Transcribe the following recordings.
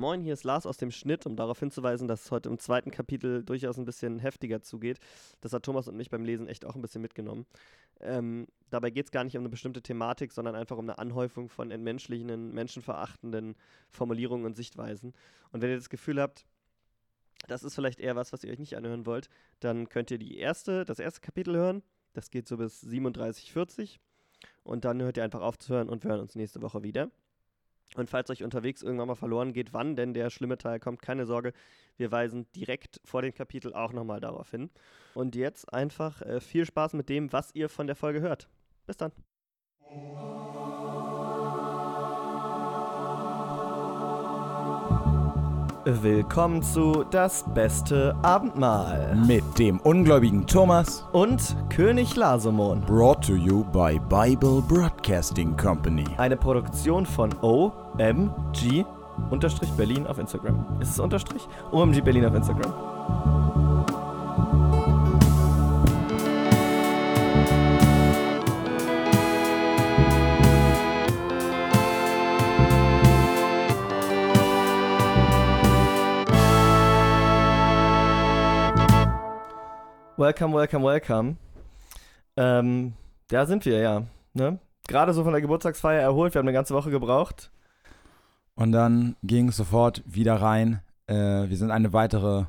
Moin, hier ist Lars aus dem Schnitt, um darauf hinzuweisen, dass es heute im zweiten Kapitel durchaus ein bisschen heftiger zugeht. Das hat Thomas und mich beim Lesen echt auch ein bisschen mitgenommen. Ähm, dabei geht es gar nicht um eine bestimmte Thematik, sondern einfach um eine Anhäufung von entmenschlichenden, menschenverachtenden Formulierungen und Sichtweisen. Und wenn ihr das Gefühl habt, das ist vielleicht eher was, was ihr euch nicht anhören wollt, dann könnt ihr die erste, das erste Kapitel hören. Das geht so bis 37,40. Und dann hört ihr einfach auf zu hören und wir hören uns nächste Woche wieder. Und falls euch unterwegs irgendwann mal verloren geht, wann denn der schlimme Teil kommt, keine Sorge, wir weisen direkt vor dem Kapitel auch nochmal darauf hin. Und jetzt einfach äh, viel Spaß mit dem, was ihr von der Folge hört. Bis dann. Willkommen zu Das beste Abendmahl Mit dem ungläubigen Thomas. und König Lasomon. Brought to you by Bible Broadcasting Company. Eine Produktion von OMG Unterstrich Berlin auf Instagram. Ist es Unterstrich? OMG Berlin auf Instagram. Welcome, welcome, welcome. Ähm, da sind wir, ja. Ne? Gerade so von der Geburtstagsfeier erholt. Wir haben eine ganze Woche gebraucht. Und dann ging es sofort wieder rein. Äh, wir sind eine weitere.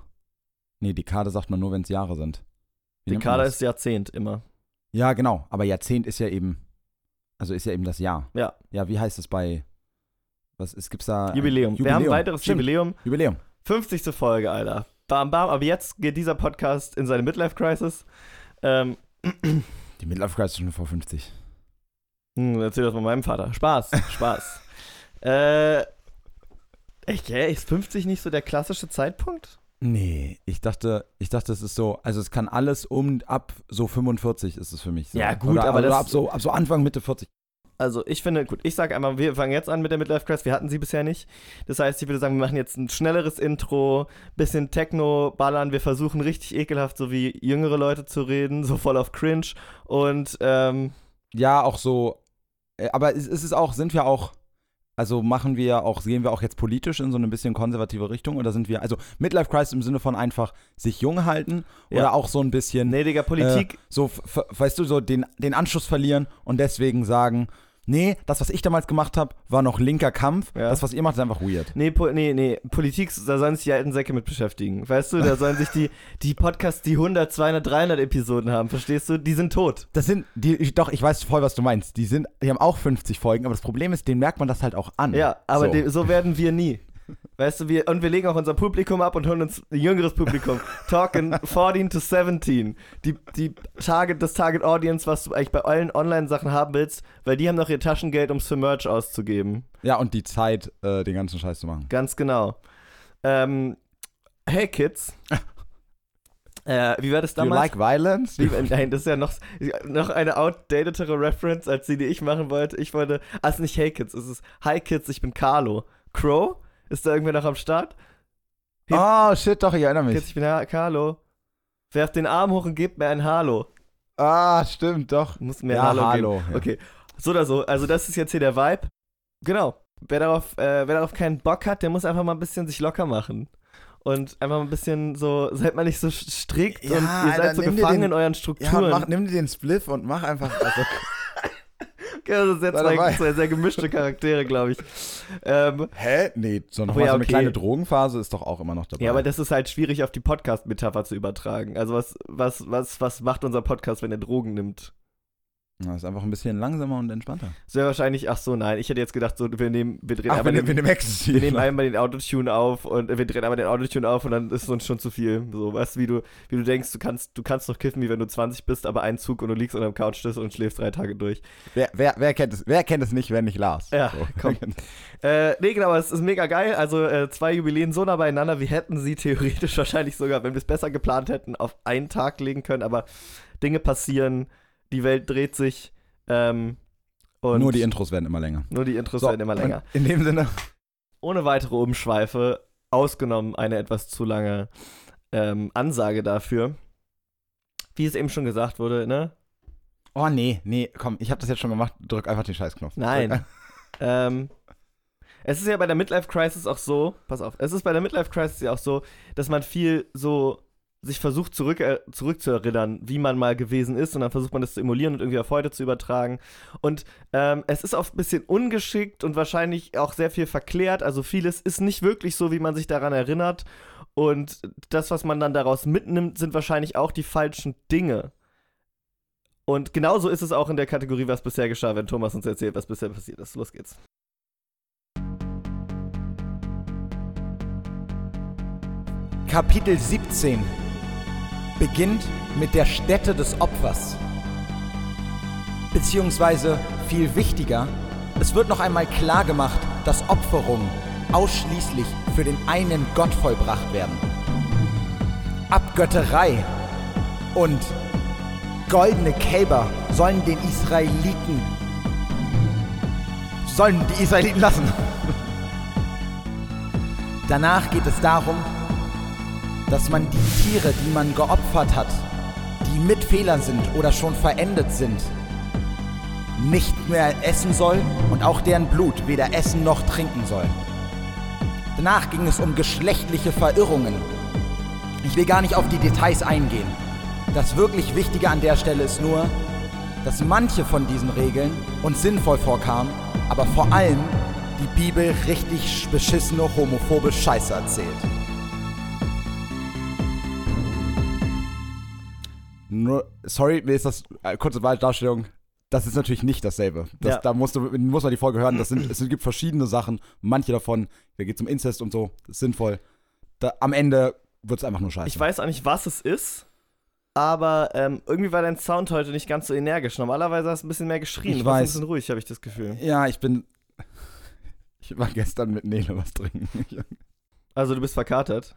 Nee, Dekade sagt man nur, wenn es Jahre sind. Wie Dekade ist Jahrzehnt immer. Ja, genau. Aber Jahrzehnt ist ja eben. Also ist ja eben das Jahr. Ja. Ja, wie heißt es bei. Was ist, gibt's da? Jubiläum. Wir haben ein weiteres Stimmt. Jubiläum. Jubiläum. 50. Folge, Alter. Bam, bam. Aber jetzt geht dieser Podcast in seine Midlife-Crisis. Ähm, Die Midlife Crisis schon vor 50. hm, erzähl das mal meinem Vater. Spaß, Spaß. äh, echt, hä? Ist 50 nicht so der klassische Zeitpunkt? Nee, ich dachte, ich dachte, es ist so, also es kann alles um ab so 45 ist es für mich. So. Ja, gut, oder, aber oder das- ab so, ab so Anfang Mitte 40. Also ich finde, gut, ich sage einmal, wir fangen jetzt an mit der Midlife Crisis. Wir hatten sie bisher nicht. Das heißt, ich würde sagen, wir machen jetzt ein schnelleres Intro, bisschen Techno ballern. Wir versuchen richtig ekelhaft, so wie jüngere Leute zu reden, so voll auf Cringe. Und ähm, Ja, auch so, äh, aber es ist auch, sind wir auch, also machen wir auch, gehen wir auch jetzt politisch in so eine bisschen konservative Richtung oder sind wir, also Midlife Crisis im Sinne von einfach sich jung halten Ja. oder auch so ein bisschen, nee, Digga, Politik. so, f- f- weißt du, so den, den Anschluss verlieren und deswegen sagen, nee, das, was ich damals gemacht habe, war noch linker Kampf, Ja. das, was ihr macht, ist einfach weird. Nee, po nee, nee, Politik, da sollen sich die alten Säcke mit beschäftigen. Weißt du, da sollen sich die, die Podcasts, die 100, 200, 300 Episoden haben, verstehst du? Die sind tot. Das sind, die, ich, doch, ich weiß voll, was du meinst. Die sind, die haben auch 50 Folgen, aber das Problem ist, denen merkt man das halt auch an. Ja, aber so. so, so werden wir nie. Weißt du, wir, und wir legen auch unser Publikum ab und holen uns ein jüngeres Publikum. Talking 14 to 17. Die, die Target, das Target Audience, was du eigentlich bei allen Online-Sachen haben willst, weil die haben noch ihr Taschengeld, um es für Merch auszugeben. Ja, und die Zeit, äh, den ganzen Scheiß zu machen. Ganz genau. Ähm, hey Kids. äh, wie war das Do you damals? like violence? Wie- Nein, das ist ja noch, noch eine outdatetere Reference, als die, die ich machen wollte. Ich wollte, ist nicht Hey Kids, es ist Hi Kids, ich bin Carlo. Crow? Ist da irgendwer noch am Start? Oh, shit, doch, ich erinnere mich. ich bin Carlo. Werft den Arm hoch und gebt mir ein Hallo. Ah, stimmt, doch. Du musst mir Ja, ein Hallo, Hallo, geben. ja. Okay, so oder so. Also das ist jetzt hier der Vibe. Genau. Wer darauf, äh, wer darauf keinen Bock hat, der muss einfach mal ein bisschen sich locker machen. Und einfach mal ein bisschen so, seid mal nicht so strikt Ja, und ihr Alter, seid so nimm dir gefangen den- in euren Ja, Strukturen. mach, nimm dir den Spliff und mach einfach. Also, das sind jetzt Sei zwei, zwei sehr gemischte Charaktere, glaube ich. Ähm, hä? Nee, so, noch Oh mal ja, so eine okay. kleine Drogenphase ist doch auch immer noch dabei. ja, aber das ist halt schwierig auf die Podcast-Metapher zu übertragen. Also was, was, was, was macht unser Podcast, wenn er Drogen nimmt? Das ist einfach ein bisschen langsamer und entspannter. Wäre wahrscheinlich, ach so, nein, ich hätte jetzt gedacht, so, wir nehmen, wir drehen Ach, einmal wir, den, nehmen- wir wir nehmen einmal den Autotune auf und äh, wir drehen einmal den Autotune auf und dann ist es uns schon zu viel. So, weißt du, wie du, wie du denkst, du kannst, du kannst noch kiffen, wie wenn du 20 bist, aber ein Zug und du liegst unter dem Couchtisch und schläfst drei Tage durch. wer, wer, wer, kennt es, wer kennt es nicht, wenn nicht Lars? Ja, komm. Äh, nee, genau, es ist mega geil. Also äh, zwei Jubiläen so nah beieinander. Wir hätten sie theoretisch wahrscheinlich sogar, wenn wir es besser geplant hätten, auf einen Tag legen können. Aber Dinge passieren, die Welt dreht sich. Ähm, und Nur die Intros werden immer länger. nur die Intros So, werden immer länger. In dem Sinne. Ohne weitere Umschweife, ausgenommen eine etwas zu lange ähm, Ansage dafür. Wie es eben schon gesagt wurde, ne? Oh, nee, nee, komm, ich habe das jetzt schon gemacht. Drück einfach den Scheißknopf. Nein. Ähm, Es ist ja bei der Midlife Crisis auch so, pass auf, es ist bei der Midlife Crisis ja auch so, dass man viel so sich versucht zurück, äh, zurückzuerinnern, wie man mal gewesen ist und dann versucht man das zu emulieren und irgendwie auf heute zu übertragen. Und ähm, es ist oft ein bisschen ungeschickt und wahrscheinlich auch sehr viel verklärt. Also vieles ist nicht wirklich so, wie man sich daran erinnert. Und das, was man dann daraus mitnimmt, sind wahrscheinlich auch die falschen Dinge. Und genauso ist es auch in der Kategorie, was bisher geschah, wenn Thomas uns erzählt, was bisher passiert ist. Los geht's. Kapitel 17 beginnt mit der Stätte des Opfers. Beziehungsweise viel wichtiger, es wird noch einmal klar gemacht, dass Opferungen ausschließlich für den einen Gott vollbracht werden. Abgötterei und goldene Kälber sollen den Israeliten sollen die Israeliten lassen. Danach geht es darum, dass man die Tiere, die man geopfert hat, die mit Fehlern sind oder schon verendet sind, nicht mehr essen soll und auch deren Blut weder essen noch trinken soll. Danach ging es um geschlechtliche Verirrungen. Ich will gar nicht auf die Details eingehen. Das wirklich Wichtige an der Stelle ist nur, dass manche von diesen Regeln uns sinnvoll vorkamen, aber vor allem die Bibel richtig beschissene homophobe Scheiße erzählt. Nur, sorry, mir ist das äh, kurze Darstellung. Das ist natürlich nicht dasselbe. Das, Ja. Da musst du, muss man die Folge hören. Das sind, es gibt verschiedene Sachen. Manche davon, da geht es um Inzest und so. Das ist sinnvoll. Da, am Ende wird es einfach nur scheiße. Ich weiß auch nicht, was es ist, aber ähm, irgendwie war dein Sound heute nicht ganz so energisch. Normalerweise hast du ein bisschen mehr geschrien. Ich du warst ein weiß. bisschen ruhig, habe ich das Gefühl. Ja, ich bin. Ich war gestern mit Nele was trinken. Also du bist verkatert.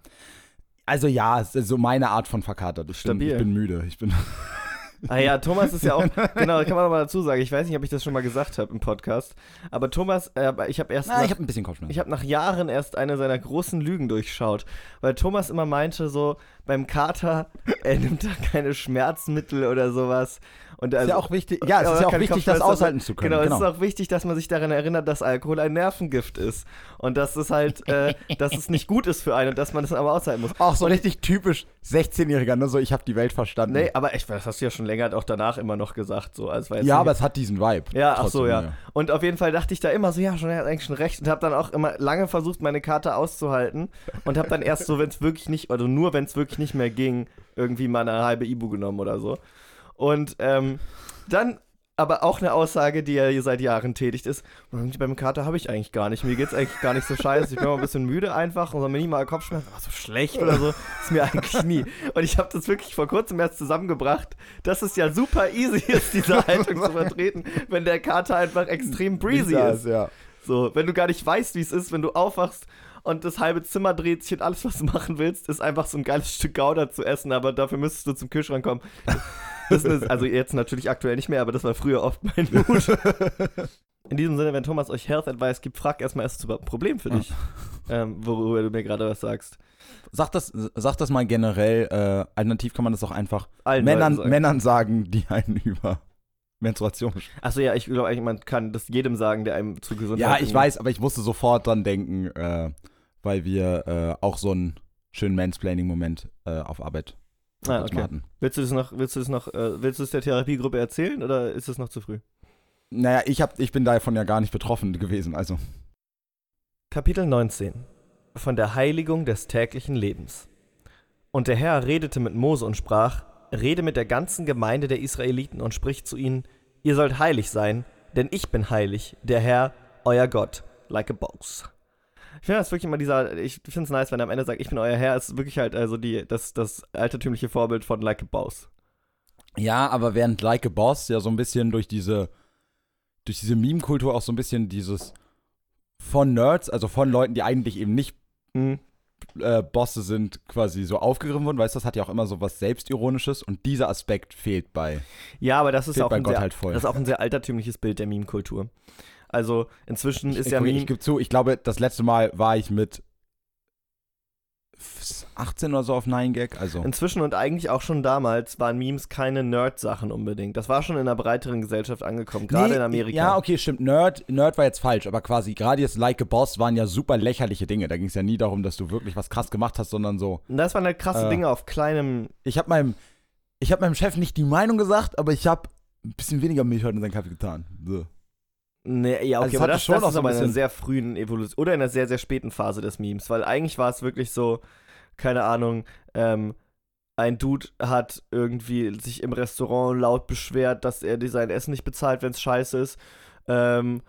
Also ja, es ist so meine Art von verkatert. Ich bin, Stabil. ich bin müde. Ich bin. Ah ja, Thomas ist ja auch, genau, kann man nochmal dazu sagen. Ich weiß nicht, ob ich das schon mal gesagt habe im Podcast, aber Thomas, äh, ich habe erst Na, nach, ich habe ein bisschen Kopfschmerzen. ich habe nach Jahren erst eine seiner großen Lügen durchschaut, weil Thomas immer meinte so, beim Kater, er nimmt da keine Schmerzmittel oder sowas. Und ist also, ja auch wichtig, ja, es ist ja auch wichtig, das aushalten zu können. Genau, es ist auch wichtig, dass man sich daran erinnert, dass Alkohol ein Nervengift ist. Und dass es halt, äh, dass es nicht gut ist für einen und dass man das aber aushalten muss. Auch so richtig typisch 16-Jähriger, ne? So, ich habe die Welt verstanden. Nee, aber echt, das hast du ja schon länger auch danach immer noch gesagt. So. Also ja, aber es hat diesen Vibe. Ja, ach so, trotzdem, ja. Und auf jeden Fall dachte ich da immer so, ja, schon, er hat eigentlich schon recht. Und habe dann auch immer lange versucht, meine Karte auszuhalten. Und habe dann erst so, wenn es wirklich nicht, oder nur wenn es wirklich nicht mehr ging, irgendwie mal eine halbe Ibu genommen oder so. Und ähm, dann aber auch eine Aussage, die ja hier seit Jahren tätigt ist. Beim Kater habe ich eigentlich gar nicht. Mir geht's eigentlich gar nicht so scheiße. Ich bin mal ein bisschen müde einfach und so minimal Kopfschmerzen. Aber so schlecht oder so ist mir eigentlich nie. Und ich habe das wirklich vor kurzem erst zusammengebracht, dass es ja super easy ist, diese Haltung zu vertreten, wenn der Kater einfach extrem breezy das, ist. ja. So, wenn du gar nicht weißt, wie es ist, wenn du aufwachst und das halbe Zimmer dreht sich und alles, was du machen willst, ist einfach so ein geiles Stück Gouda zu essen, aber dafür müsstest du zum Kühlschrank kommen. Das ist, also jetzt natürlich aktuell nicht mehr, aber das war früher oft mein Mut. In diesem Sinne, wenn Thomas euch Health Advice gibt, frag erstmal, ist es überhaupt ein Problem für dich? Ähm, worüber du mir gerade was sagst. Sag das, sag das mal generell. Äh, alternativ kann man das auch einfach Allen Männern, sagen. Männern sagen, die einen über Menstruation. Achso, ja, ich glaube eigentlich, man kann das jedem sagen, der einem zu gesund Ja, ich weiß, aber ich musste sofort dran denken, äh, weil wir äh, auch so einen schönen Mansplaining-Moment äh, auf Arbeit Ah, kurz okay. hatten. Willst du das noch, willst du das noch, äh, willst du es der Therapiegruppe erzählen oder ist es noch zu früh? Naja, ich, hab, ich bin davon ja gar nicht betroffen gewesen. Also, Kapitel 19 Von der Heiligung des täglichen Lebens. Und der Herr redete mit Mose und sprach: Rede mit der ganzen Gemeinde der Israeliten und sprich zu ihnen: Ihr sollt heilig sein, denn ich bin heilig, der Herr, euer Gott, like a boss. Ich finde das wirklich immer dieser, ich finde es nice, wenn er am Ende sagt, ich bin euer Herr, ist wirklich halt also die, das, das altertümliche Vorbild von like a boss. ja, aber während Like a Boss ja so ein bisschen durch diese, durch diese Meme-Kultur auch so ein bisschen dieses von Nerds, also von Leuten, die eigentlich eben nicht Mhm. äh, Bosse sind, quasi so aufgegriffen wurden. Weißt du, das hat ja auch immer so was Selbstironisches und dieser Aspekt fehlt bei, Ja, aber das ist auch ein sehr, halt voll. das ist auch ein sehr altertümliches Bild der Meme-Kultur. Also inzwischen ist ich, ja ich, ich gebe zu, ich glaube, das letzte Mal war ich mit 18 oder so auf 9gag. Also. Inzwischen und eigentlich auch schon damals waren Memes keine Nerd-Sachen unbedingt. Das war schon in einer breiteren Gesellschaft angekommen, gerade Nee, in Amerika. Ja, okay, stimmt. Nerd, Nerd war jetzt falsch, aber quasi gerade jetzt Like a Boss waren ja super lächerliche Dinge. Da ging es ja nie darum, dass du wirklich was krass gemacht hast, sondern so. Und das waren halt krasse Äh. Dinge auf kleinem. Ich habe meinem, ich hab meinem Chef nicht die Meinung gesagt, aber ich habe ein bisschen weniger Milch heute in seinen Kaffee getan. So. Nee, ja, Also okay, es aber das, schon das ist aber in einer sehr frühen Evolution oder in einer sehr, sehr späten Phase des Memes, weil eigentlich war es wirklich so, keine Ahnung, ähm, ein Dude hat irgendwie sich im Restaurant laut beschwert, dass er dir sein Essen nicht bezahlt, wenn es scheiße ist. Ähm,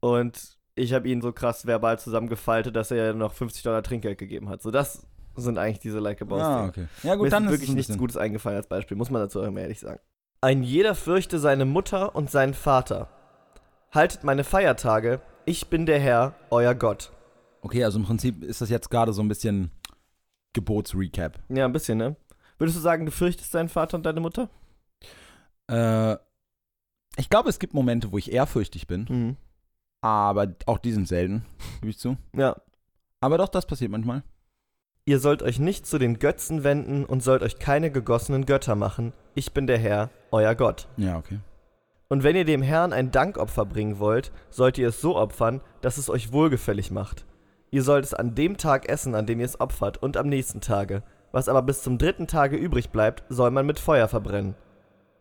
und ich habe ihn so krass verbal zusammengefaltet, dass er noch 50 Dollar Trinkgeld gegeben hat. So, das sind eigentlich diese Like a Boss Ah, okay. Ja, Mir gut, ist dann ist wirklich nichts bisschen- Gutes eingefallen als Beispiel, muss man dazu auch immer ehrlich sagen. Ein jeder fürchte seine Mutter und seinen Vater. Haltet meine Feiertage, ich bin der Herr, euer Gott. Okay, also im Prinzip ist das jetzt gerade so ein bisschen Gebotsrecap. Ja, ein bisschen, ne? Würdest du sagen, du fürchtest deinen Vater und deine Mutter? Äh, ich glaube, es gibt Momente, wo ich ehrfürchtig bin, Mhm. aber auch die sind selten, gebe ich zu. Ja. Aber doch, das passiert manchmal. Ihr sollt euch nicht zu den Götzen wenden und sollt euch keine gegossenen Götter machen. Ich bin der Herr, euer Gott. Ja, okay. Und wenn ihr dem Herrn ein Dankopfer bringen wollt, sollt ihr es so opfern, dass es euch wohlgefällig macht. Ihr sollt es an dem Tag essen, an dem ihr es opfert, und am nächsten Tage. Was aber bis zum dritten Tage übrig bleibt, soll man mit Feuer verbrennen.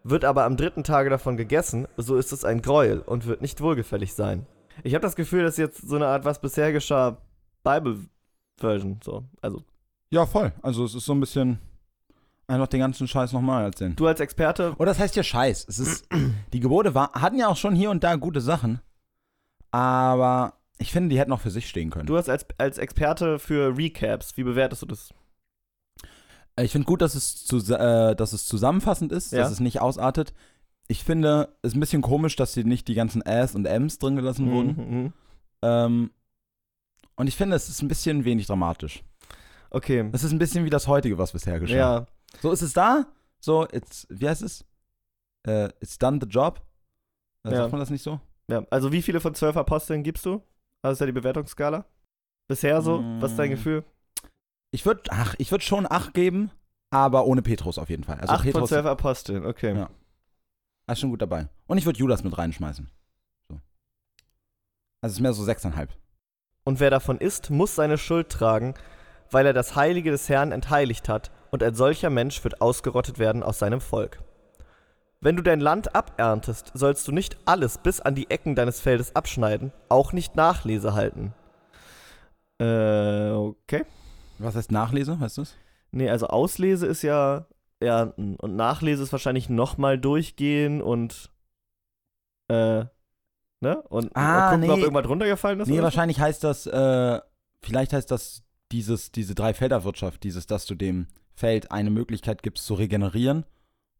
Wird aber am dritten Tage davon gegessen, so ist es ein Gräuel und wird nicht wohlgefällig sein. Ich habe das Gefühl, das ist jetzt so eine Art, was bisher geschah, Bible-Version. So. Also, Ja, voll. Also es ist so ein bisschen einfach den ganzen Scheiß nochmal erzählen. du als Experte, Oder das heißt ja Scheiß. Es ist, die Gebote war, hatten ja auch schon hier und da gute Sachen. Aber ich finde, die hätten auch für sich stehen können. du hast als, als Experte für Recaps, wie bewertest du das? Ich finde gut, dass es, zu, äh, dass es zusammenfassend ist, Ja. dass es nicht ausartet. Ich finde, es ist ein bisschen komisch, dass hier nicht die ganzen Äs und Ms drin gelassen wurden. Mhm. Ähm, und ich finde, es ist ein bisschen wenig dramatisch. Okay. Es ist ein bisschen wie das heutige, was bisher geschah. Ja, So ist es da. So, it's, wie heißt es? Äh, it's done the job. Äh, Ja. Sagt man das nicht so? ja. Also wie viele von zwölf Aposteln gibst du? Das ist ja die Bewertungsskala. Bisher so? Was ist dein Mm. Gefühl? Ich würde, ach, ich würde schon acht geben, aber ohne Petrus auf jeden Fall. Also Acht von Petrus zwölf Aposteln, okay. Ja. ist schon gut dabei. Und ich würde Judas mit reinschmeißen. So. Also es ist mehr so sechseinhalb. Und wer davon isst, muss seine Schuld tragen, weil er das Heilige des Herrn entheiligt hat, und ein solcher Mensch wird ausgerottet werden aus seinem Volk. Wenn du dein Land aberntest, sollst du nicht alles bis an die Ecken deines Feldes abschneiden, auch nicht Nachlese halten. Äh, okay. Was heißt Nachlese, weißt du es? Nee, also Auslese ist ja Ernten und Nachlese ist wahrscheinlich nochmal durchgehen und äh, ne? Und Ah, gucken, ob nee. irgendwas runtergefallen ist. Nee, oder so? wahrscheinlich heißt das, äh, vielleicht heißt das dieses, diese Dreifelderwirtschaft, dieses, dass du dem Feld eine Möglichkeit gibst zu regenerieren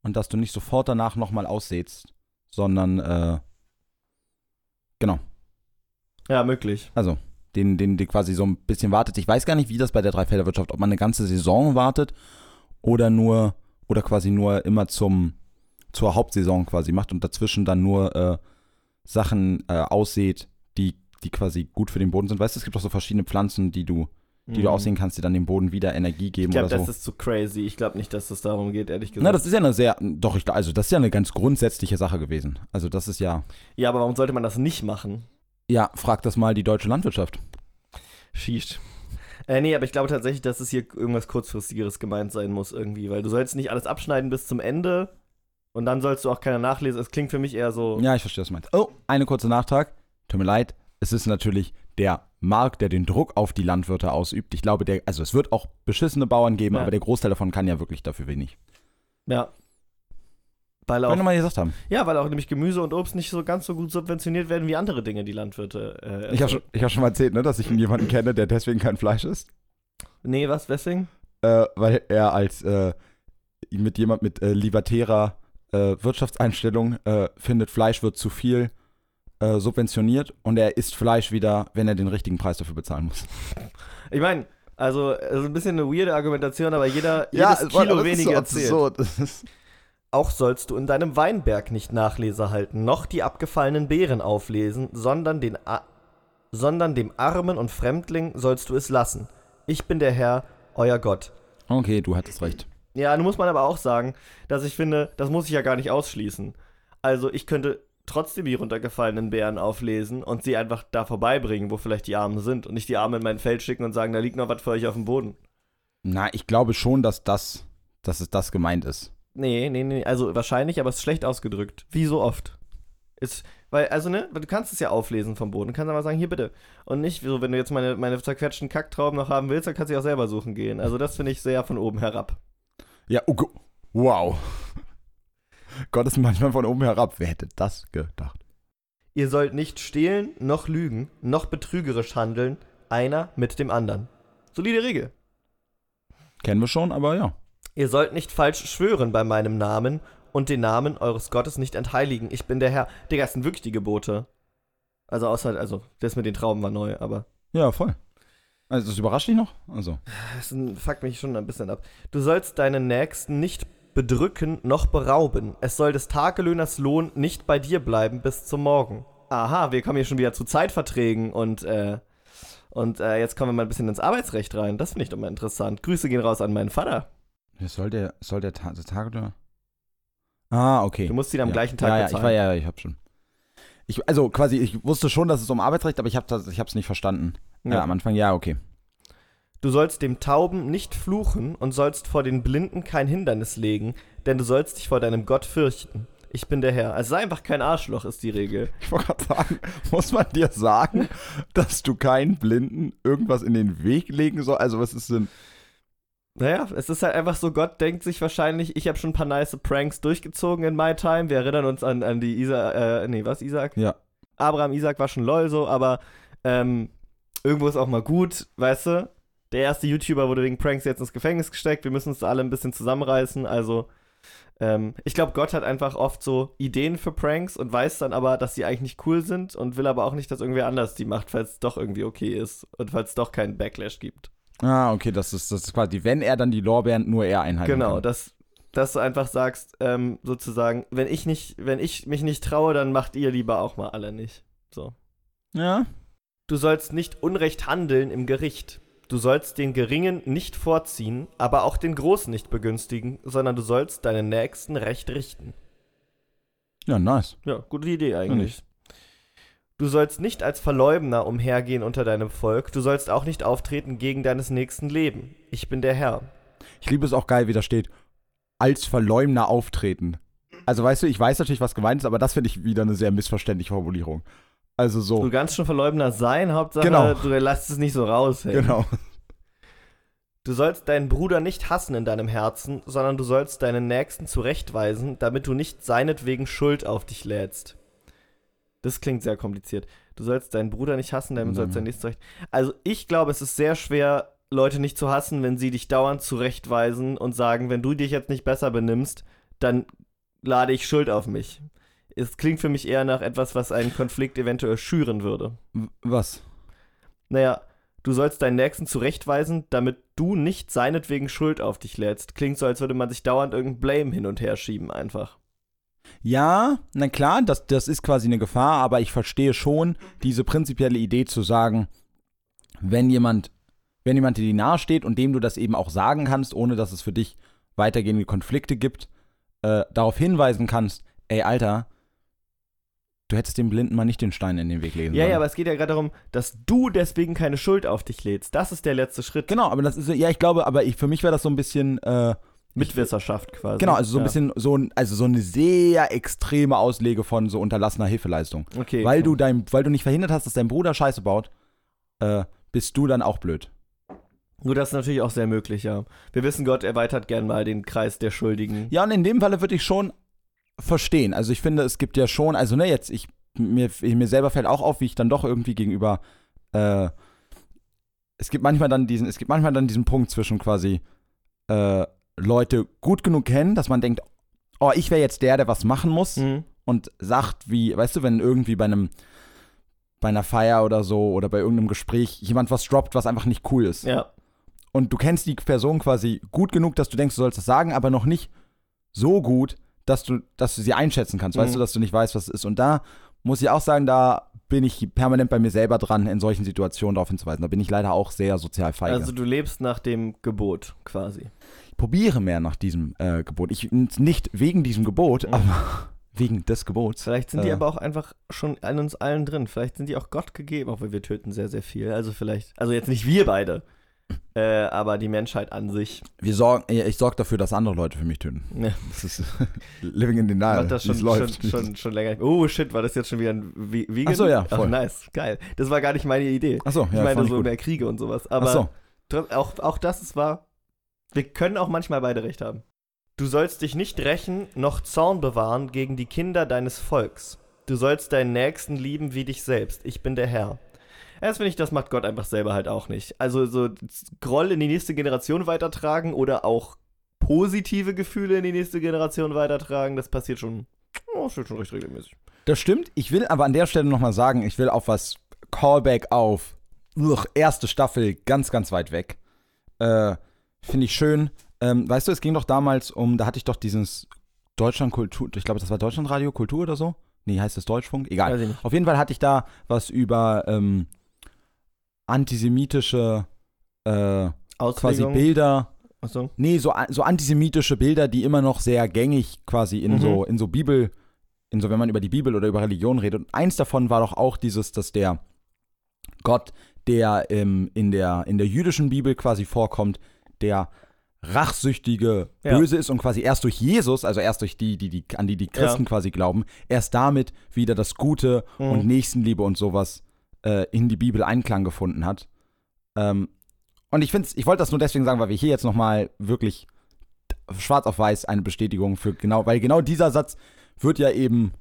und dass du nicht sofort danach nochmal aussätst, sondern, äh, genau, Ja, möglich. also den, den, den quasi so ein bisschen wartet. Ich weiß gar nicht, wie das bei der Dreifelderwirtschaft, ob man eine ganze Saison wartet oder nur, oder quasi nur immer zum, zur Hauptsaison quasi macht und dazwischen dann nur äh, Sachen äh, aussät, die, die quasi gut für den Boden sind. Weißt du, es gibt auch so verschiedene Pflanzen, die du, die du aussehen kannst, die dann dem Boden wieder Energie Mhm. Ich geben glaube, oder das so. ist zu crazy. Ich glaube nicht, dass es darum geht, ehrlich gesagt. Na, das ist ja eine sehr, doch, ich, also das ist ja eine ganz grundsätzliche Sache gewesen. Also das ist ja, ja, aber warum sollte man das nicht machen? ja, frag das mal die deutsche Landwirtschaft. Schießt. Äh, nee, aber ich glaube tatsächlich, dass es hier irgendwas kurzfristigeres gemeint sein muss irgendwie, weil du sollst nicht alles abschneiden bis zum Ende und dann sollst du auch keiner nachlesen. Es klingt für mich eher so. Ja, ich verstehe, was du meinst. Oh, eine kurze Nachtrag. Tut mir leid. Es ist natürlich der Markt, der den Druck auf die Landwirte ausübt. Ich glaube, der, also es wird auch beschissene Bauern geben, Ja. aber der Großteil davon kann ja wirklich dafür wenig. Ja. Weil auch, mal gesagt haben. ja, weil auch nämlich Gemüse und Obst nicht so ganz so gut subventioniert werden wie andere Dinge, die Landwirte. Äh, Ich habe schon, ich hab schon mal erzählt, ne, dass ich jemanden kenne, der deswegen kein Fleisch isst. Nee, was? Weswegen? Äh, weil er als äh, mit jemand mit äh, libertärer äh, Wirtschaftseinstellung äh, findet, Fleisch wird zu viel äh, subventioniert und er isst Fleisch wieder, wenn er den richtigen Preis dafür bezahlen muss. Ich meine, also, es ist ein bisschen eine weirde Argumentation, aber jeder jedes Kilo weniger zählt. so, das ist Auch sollst du in deinem Weinberg nicht Nachlese halten, noch die abgefallenen Beeren auflesen, sondern, den A sondern dem Armen und Fremdling sollst du es lassen. Ich bin der Herr, euer Gott. Okay, du hattest recht. Ja, nun muss man aber auch sagen, dass ich finde, das muss ich ja gar nicht ausschließen. Also ich könnte trotzdem die runtergefallenen Bären auflesen und sie einfach da vorbeibringen, wo vielleicht die Armen sind und nicht die Arme in mein Feld schicken und sagen, da liegt noch was für euch auf dem Boden. Na, ich glaube schon, dass das, dass es das gemeint ist. Nee, nee, nee, also wahrscheinlich, aber es ist schlecht ausgedrückt. Wie so oft. Ist, weil, also, ne, du kannst es ja auflesen vom Boden. Du kannst aber sagen, hier bitte. Und nicht so, wenn du jetzt meine, meine zerquetschten Kacktrauben noch haben willst, dann kannst du sie auch selber suchen gehen. Also, das finde ich sehr von oben herab. Ja, oh, wow. Gott ist manchmal von oben herab. Wer hätte das gedacht? Ihr sollt nicht stehlen, noch lügen, noch betrügerisch handeln, einer mit dem anderen. Solide Regel. Kennen wir schon, aber ja. Ihr sollt nicht falsch schwören bei meinem Namen und den Namen eures Gottes nicht entheiligen. Ich bin der Herr. Digga, das sind wirklich die Gebote. Also außer, also, das mit den Trauben war neu, aber. Ja, voll. Also, das überrascht dich noch? Also. Das fuckt mich schon ein bisschen ab. Du sollst deinen Nächsten nicht bedrücken noch berauben. Es soll des Tagelöhners Lohn nicht bei dir bleiben bis zum Morgen. Aha, wir kommen hier schon wieder zu Zeitverträgen und, äh, und äh, jetzt kommen wir mal ein bisschen ins Arbeitsrecht rein. Das finde ich doch mal interessant. Grüße gehen raus an meinen Vater. Soll der, soll der, Ta der Tagelöhner? Ah, okay. Du musst ihn am ja. gleichen Tag ja, ja, bezahlen. Ich war, ja, ich hab schon. Ich, also quasi, ich wusste schon, dass es um Arbeitsrecht, aber ich habe es nicht verstanden. Ja. Äh, am Anfang, ja, okay. Du sollst dem Tauben nicht fluchen und sollst vor den Blinden kein Hindernis legen, denn du sollst dich vor deinem Gott fürchten. Ich bin der Herr. Also sei einfach kein Arschloch, ist die Regel. Ich wollte gerade sagen, muss man dir sagen, dass du keinen Blinden irgendwas in den Weg legen sollst? Also was ist denn... Naja, es ist halt einfach so, Gott denkt sich wahrscheinlich, ich habe schon ein paar nice Pranks durchgezogen in My Time. Wir erinnern uns an, an die Isaac, äh, nee, was, Isaac? Ja. Abraham, Isaac war schon lol so, aber ähm, irgendwo ist auch mal gut, weißt du? Der erste YouTuber wurde wegen Pranks jetzt ins Gefängnis gesteckt. Wir müssen uns alle ein bisschen zusammenreißen. Also, ähm, ich glaube, Gott hat einfach oft so Ideen für Pranks und weiß dann aber, dass die eigentlich nicht cool sind und will aber auch nicht, dass irgendwer anders die macht, falls es doch irgendwie okay ist und falls es doch keinen Backlash gibt. Ah, okay, das ist, das ist quasi, wenn er dann die Lorbeeren nur er einhalten Genau, kann. dass, dass du einfach sagst, ähm, sozusagen, wenn ich nicht, wenn ich mich nicht traue, dann macht ihr lieber auch mal alle nicht. So. Ja. Du sollst nicht Unrecht handeln im Gericht. Du sollst den Geringen nicht vorziehen, aber auch den Großen nicht begünstigen, sondern du sollst deinen Nächsten recht richten. Ja, nice. Ja, gute Idee eigentlich. Du sollst nicht als Verleumder umhergehen unter deinem Volk, du sollst auch nicht auftreten gegen deines nächsten Leben. Ich bin der Herr. Ich liebe es auch geil, wie da steht, als Verleumder auftreten. Also weißt du, ich weiß natürlich, was gemeint ist, aber das finde ich wieder eine sehr missverständliche Formulierung. Also so. Du kannst schon Verleumder sein, Hauptsache Genau. du lässt es nicht so raushängen. Genau. Du sollst deinen Bruder nicht hassen in deinem Herzen, sondern du sollst deinen Nächsten zurechtweisen, damit du nicht seinetwegen Schuld auf dich lädst. Das klingt sehr kompliziert. Du sollst deinen Bruder nicht hassen, damit Mhm. sollst du dein Nächsten zurecht. Also ich glaube, es ist sehr schwer, Leute nicht zu hassen, wenn sie dich dauernd zurechtweisen und sagen, wenn du dich jetzt nicht besser benimmst, dann lade ich Schuld auf mich. Es klingt für mich eher nach etwas, was einen Konflikt eventuell schüren würde. Was? Naja, du sollst deinen Nächsten zurechtweisen, damit du nicht seinetwegen Schuld auf dich lädst. Klingt so, als würde man sich dauernd irgendein Blame hin und her schieben, einfach. Ja, na klar, das, das ist quasi eine Gefahr, aber ich verstehe schon diese prinzipielle Idee zu sagen, wenn jemand, wenn jemand dir die nahe steht und dem du das eben auch sagen kannst, ohne dass es für dich weitergehende Konflikte gibt, äh, darauf hinweisen kannst, ey, Alter, du hättest dem Blinden mal nicht den Stein in den Weg legen Ja, sollen. ja, aber es geht ja gerade darum, dass du deswegen keine Schuld auf dich lädst. Das ist der letzte Schritt. Genau, aber das ist, ja, ich glaube, aber ich, für mich wäre das so ein bisschen, äh, Mitwisserschaft quasi. genau, also so ein ja. bisschen, so, ein, also so eine sehr extreme Auslege von so unterlassener Hilfeleistung. Okay. Weil du dein, weil du nicht verhindert hast, dass dein Bruder Scheiße baut, äh, bist du dann auch blöd. Nur das ist natürlich auch sehr möglich, ja. Wir wissen, Gott erweitert gern mal den Kreis der Schuldigen. Ja, und in dem Falle würde ich schon verstehen. Also ich finde, es gibt ja schon, also ne, jetzt, ich, mir, mir selber fällt auch auf, wie ich dann doch irgendwie gegenüber, äh, es gibt manchmal dann diesen, es gibt manchmal dann diesen Punkt zwischen quasi, äh, Leute gut genug kennen, dass man denkt, oh, ich wäre jetzt der, der was machen muss Mhm. und sagt, wie, weißt du, wenn irgendwie bei einem, bei einer Feier oder so oder bei irgendeinem Gespräch jemand was droppt, was einfach nicht cool ist. Ja. Und du kennst die Person quasi gut genug, dass du denkst, du sollst das sagen, aber noch nicht so gut, dass du, dass du sie einschätzen kannst, weißt Mhm. du, dass du nicht weißt, was es ist. Und da muss ich auch sagen, da bin ich permanent bei mir selber dran, in solchen Situationen darauf hinzuweisen. Da bin ich leider auch sehr sozial feige. Also du lebst nach dem Gebot quasi. ich probiere mehr nach diesem äh, Gebot. Ich nicht wegen diesem Gebot, Mhm. aber wegen des Gebots. Vielleicht sind die Äh. aber auch einfach schon an uns allen drin. Vielleicht sind die auch Gott gegeben, obwohl wir töten sehr, sehr viel. Also vielleicht, also jetzt nicht wir beide, äh, aber die Menschheit an sich. Wir sorgen, ich sorge dafür, dass andere Leute für mich töten. Ja. Das ist living in denial. macht das schon, schon, läuft. schon, schon länger. Oh shit, war das jetzt schon wieder ein Vegan? Ach so, ja, Ach, voll. nice, geil. Das war gar nicht meine Idee. Ach so, ich ja, meine ich so gut. mehr Kriege und sowas. Ach Aber so. Auch, auch das ist wahr. Wir können auch manchmal beide recht haben. Du sollst dich nicht rächen, noch Zorn bewahren gegen die Kinder deines Volks. Du sollst deinen Nächsten lieben wie dich selbst. Ich bin der Herr. Erst finde ich, das macht Gott einfach selber halt auch nicht. Also so Groll in die nächste Generation weitertragen oder auch positive Gefühle in die nächste Generation weitertragen, das passiert schon, oh, das schon recht regelmäßig. Das stimmt. Ich will aber an der Stelle nochmal sagen, ich will auf was Callback auf uch, erste Staffel ganz, ganz weit weg. Äh, Finde ich schön. Ähm, weißt du, es ging doch damals um, da hatte ich doch dieses Deutschland Kultur, ich glaube, das war Deutschlandradio Kultur oder so. Nee, heißt das Deutschfunk? Egal. Auf jeden Fall hatte ich da was über ähm, antisemitische äh, quasi. Bilder. Achso. Nee, so, so antisemitische Bilder, die immer noch sehr gängig quasi in Mhm. so, in so Bibel, in so, wenn man über die Bibel oder über Religion redet. Und eins davon war doch auch dieses, dass der Gott, der ähm, in, der, in der jüdischen Bibel quasi vorkommt, der rachsüchtige Ja. Böse ist und quasi erst durch Jesus, also erst durch die, die, die an die die Christen quasi glauben, erst damit wieder das Gute Mhm. und Nächstenliebe und sowas äh, in die Bibel Einklang gefunden hat. Ähm, und ich finde ich wollte das nur deswegen sagen, weil wir hier jetzt nochmal wirklich schwarz auf weiß eine Bestätigung für genau, weil genau dieser Satz wird ja eben.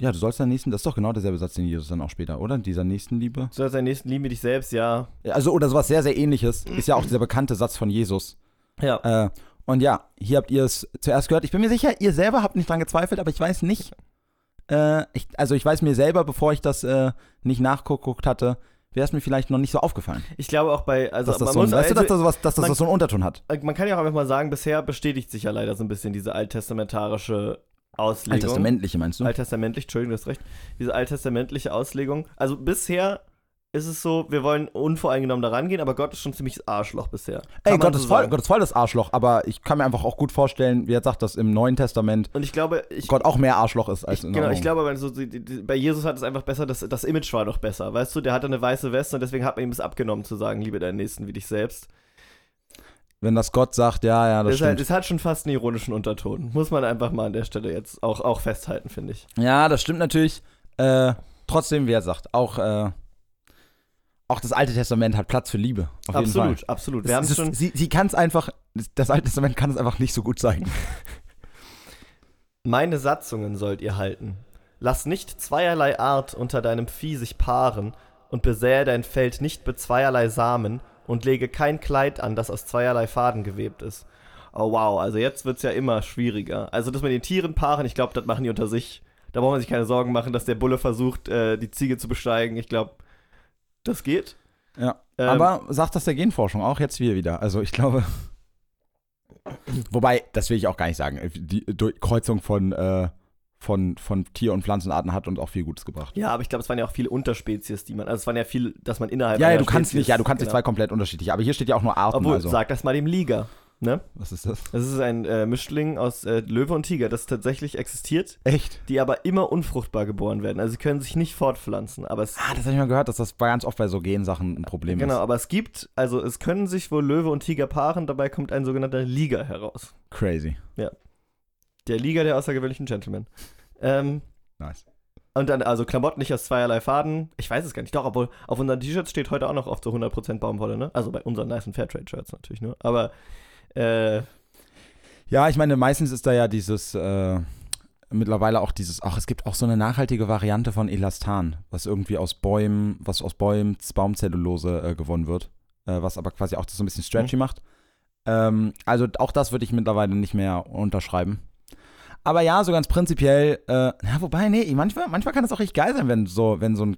Ja, du sollst deinen nächsten, das ist doch genau derselbe Satz, den Jesus dann auch später, oder? Dieser Nächstenliebe. Du sollst deinen Nächsten lieben wie dich selbst, ja. Also, oder sowas sehr, sehr ähnliches. Ist ja auch dieser bekannte Satz von Jesus. Ja. Äh, und ja, hier habt ihr es zuerst gehört. Ich bin mir sicher, ihr selber habt nicht dran gezweifelt, aber ich weiß nicht. Äh, ich, also ich weiß mir selber, bevor ich das äh, nicht nachgeguckt hatte, wäre es mir vielleicht noch nicht so aufgefallen. Ich glaube auch bei, also Dass das, man so, ein, muss, weißt du, dass also, das, sowas, dass das man- so einen Unterton hat. man kann ja auch einfach mal sagen, bisher bestätigt sich ja leider so ein bisschen diese alttestamentarische Auslegung. Alttestamentliche meinst du? Alttestamentlich, Entschuldigung, du hast recht. Diese alttestamentliche Auslegung. Also bisher ist es so, wir wollen unvoreingenommen da rangehen, aber Gott ist schon ziemlich Arschloch bisher. Ey, Kann man Gott so ist, voll, sagen. Gott ist voll das Arschloch, aber ich kann mir einfach auch gut vorstellen, wie er sagt, dass im Neuen Testament Und ich glaube, ich, Gott auch mehr Arschloch ist als ich, in genau, der ich glaube, so, die, die, bei Jesus hat es einfach besser, das, das Image war doch besser. Weißt du, der hatte eine weiße Weste und deswegen hat man ihm es abgenommen zu sagen, liebe deinen Nächsten wie dich selbst. Wenn das Gott sagt, ja, ja, das hat, stimmt. es hat schon fast einen ironischen Unterton. Muss man einfach mal an der Stelle jetzt auch, auch festhalten, finde ich. Ja, das stimmt natürlich. Äh, trotzdem, wie er sagt, auch, äh, auch das Alte Testament hat Platz für Liebe. Jeden Fall. absolut, absolut. Wir Es haben schon. Sie, sie kann es einfach, das Alte Testament kann es einfach nicht so gut zeigen. Meine Satzungen sollt ihr halten. Lass nicht zweierlei Art unter deinem Vieh sich paaren und besähe dein Feld nicht mit zweierlei Samen und lege kein Kleid an, das aus zweierlei Faden gewebt ist. Oh wow, also jetzt wird's ja immer schwieriger. Also das mit den Tieren paaren, ich glaube, das machen die unter sich. Da braucht man sich keine Sorgen machen, dass der Bulle versucht, äh, die Ziege zu besteigen. Ich glaube, das geht. Ja. Ähm, Aber sagt das der Genforschung auch jetzt wir wieder. Also ich glaube. Wobei, das will ich auch gar nicht sagen. Die Durchkreuzung von, äh, von, von Tier- und Pflanzenarten hat uns auch viel Gutes gebracht. Ja, aber ich glaube, es waren ja auch viele Unterspezies, die man, also es waren ja viel, dass man innerhalb Ja, ja, du kannst Spezies- nicht, ja, du kannst nicht genau. zwei komplett unterschiedliche. Aber hier steht ja auch nur Arten. Obwohl, also. sag das mal dem Liga. Ne? Was ist das? Das ist ein äh, Mischling aus äh, Löwe und Tiger, das tatsächlich existiert, Echt? die aber immer unfruchtbar geboren werden. Also sie können sich nicht fortpflanzen. Aber es, Ah, das habe ich mal gehört, dass das ganz oft bei so Gensachen ein Problem genau, ist. aber es gibt, also es können sich wohl Löwe und Tiger paaren, dabei kommt ein sogenannter Liga heraus. Crazy. Der Liga der außergewöhnlichen Gentlemen. Ähm, Nice. und dann, also Klamotten nicht aus zweierlei Faden. Ich weiß es gar nicht. Doch, obwohl auf unseren T-Shirts steht heute auch noch oft so 100% Baumwolle, ne? Also bei unseren nice Fairtrade-Shirts natürlich nur. Aber, äh, Ja, ich meine, meistens ist da ja dieses, äh, mittlerweile auch dieses, ach, es gibt auch so eine nachhaltige Variante von Elastan, was irgendwie aus Bäumen, was aus Bäumen, Baumzellulose äh, gewonnen wird, äh, was aber quasi auch das so ein bisschen stretchy macht. Ähm, also auch das würde ich mittlerweile nicht mehr unterschreiben. Aber ja, so ganz prinzipiell, äh, ja, wobei, nee, manchmal, manchmal kann es auch richtig geil sein, wenn so, wenn so ein,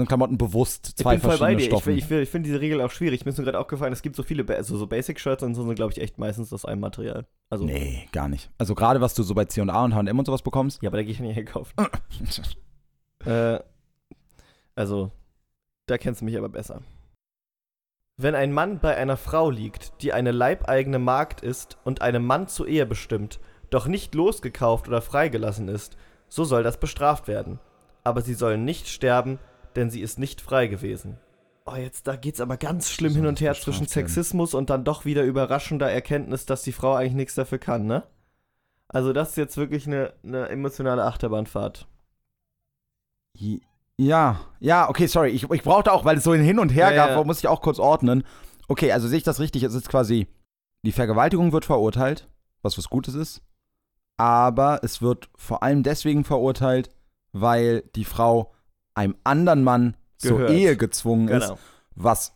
ein Klamotten bewusst zwei ich bin voll bei verschiedene dir. Ich, Stoffe. ich, will- ich finde diese Regel auch schwierig. Mir ist nur gerade aufgefallen, es gibt so viele, also so Basic-Shirts und so sind, glaube ich, echt meistens aus einem Material. Also, nee, gar nicht. Also gerade was du so bei C&A und H&M und sowas bekommst, ja, aber da gehe ich ja nicht einkaufen. Äh, also, da kennst du mich aber besser. Wenn ein Mann bei einer Frau liegt, die eine leibeigene Magd ist und einem Mann zur Ehe bestimmt, doch nicht losgekauft oder freigelassen ist, so soll das bestraft werden. Aber sie soll nicht sterben, denn sie ist nicht frei gewesen. Oh, jetzt da geht's aber ganz schlimm hin und her zwischen? Sexismus und dann doch wieder überraschender Erkenntnis, dass die Frau eigentlich nichts dafür kann, ne? Also das ist jetzt wirklich eine, eine emotionale Achterbahnfahrt. Ja, ja, okay, sorry. Ich, ich brauchte auch, weil es so ein Hin und Her Ja, gab, ja. muss ich auch kurz ordnen. Okay, also sehe ich das richtig? Es ist quasi, die Vergewaltigung wird verurteilt, was was Gutes ist. Aber es wird vor allem deswegen verurteilt, weil die Frau einem anderen Mann zur Gehört. Ehe gezwungen ist, Genau. was,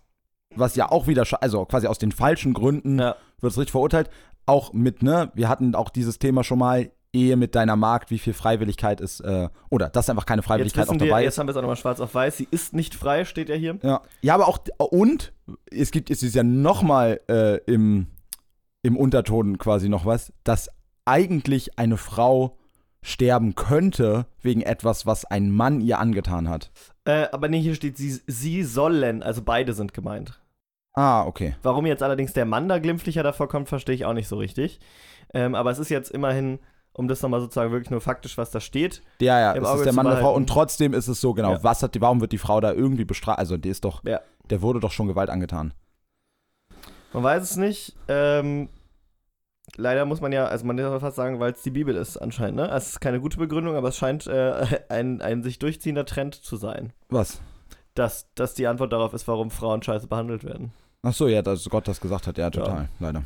was ja auch wieder, also quasi aus den falschen Gründen Ja. wird es richtig verurteilt. Auch mit, ne, wir hatten auch dieses Thema schon mal, Ehe mit deiner Magd, wie viel Freiwilligkeit ist, äh, oder dass einfach keine Jetzt Freiwilligkeit auch wissen wir, dabei jetzt ist. haben wir es auch nochmal schwarz auf weiß. Sie ist nicht frei, steht ja hier. Ja. ja, aber auch, und es gibt, es ist ja nochmal äh, im, im Unterton quasi noch was, dass eigentlich eine Frau sterben könnte wegen etwas, was ein Mann ihr angetan hat. Äh, aber nee, hier steht, sie, sie sollen, also beide sind gemeint. Ah, okay. Warum jetzt allerdings der Mann da glimpflicher davor kommt, verstehe ich auch nicht so richtig. Ähm, aber es ist jetzt immerhin, um das nochmal sozusagen wirklich nur faktisch, was da steht. Ja, ja, es ist der Mann der Frau und trotzdem ist es so, genau, Ja. was hat die, warum wird die Frau da irgendwie bestraft? Also, die ist doch, Ja. der wurde doch schon Gewalt angetan. Man weiß es nicht. Ähm, leider muss man ja, also man muss fast sagen, weil es die Bibel ist anscheinend. Ne? Also Es ist keine gute Begründung, aber es scheint äh, ein, ein sich durchziehender Trend zu sein. Was? Dass das die Antwort darauf ist, warum Frauen scheiße behandelt werden. Ach so, ja, dass Gott das gesagt hat, ja, total, leider.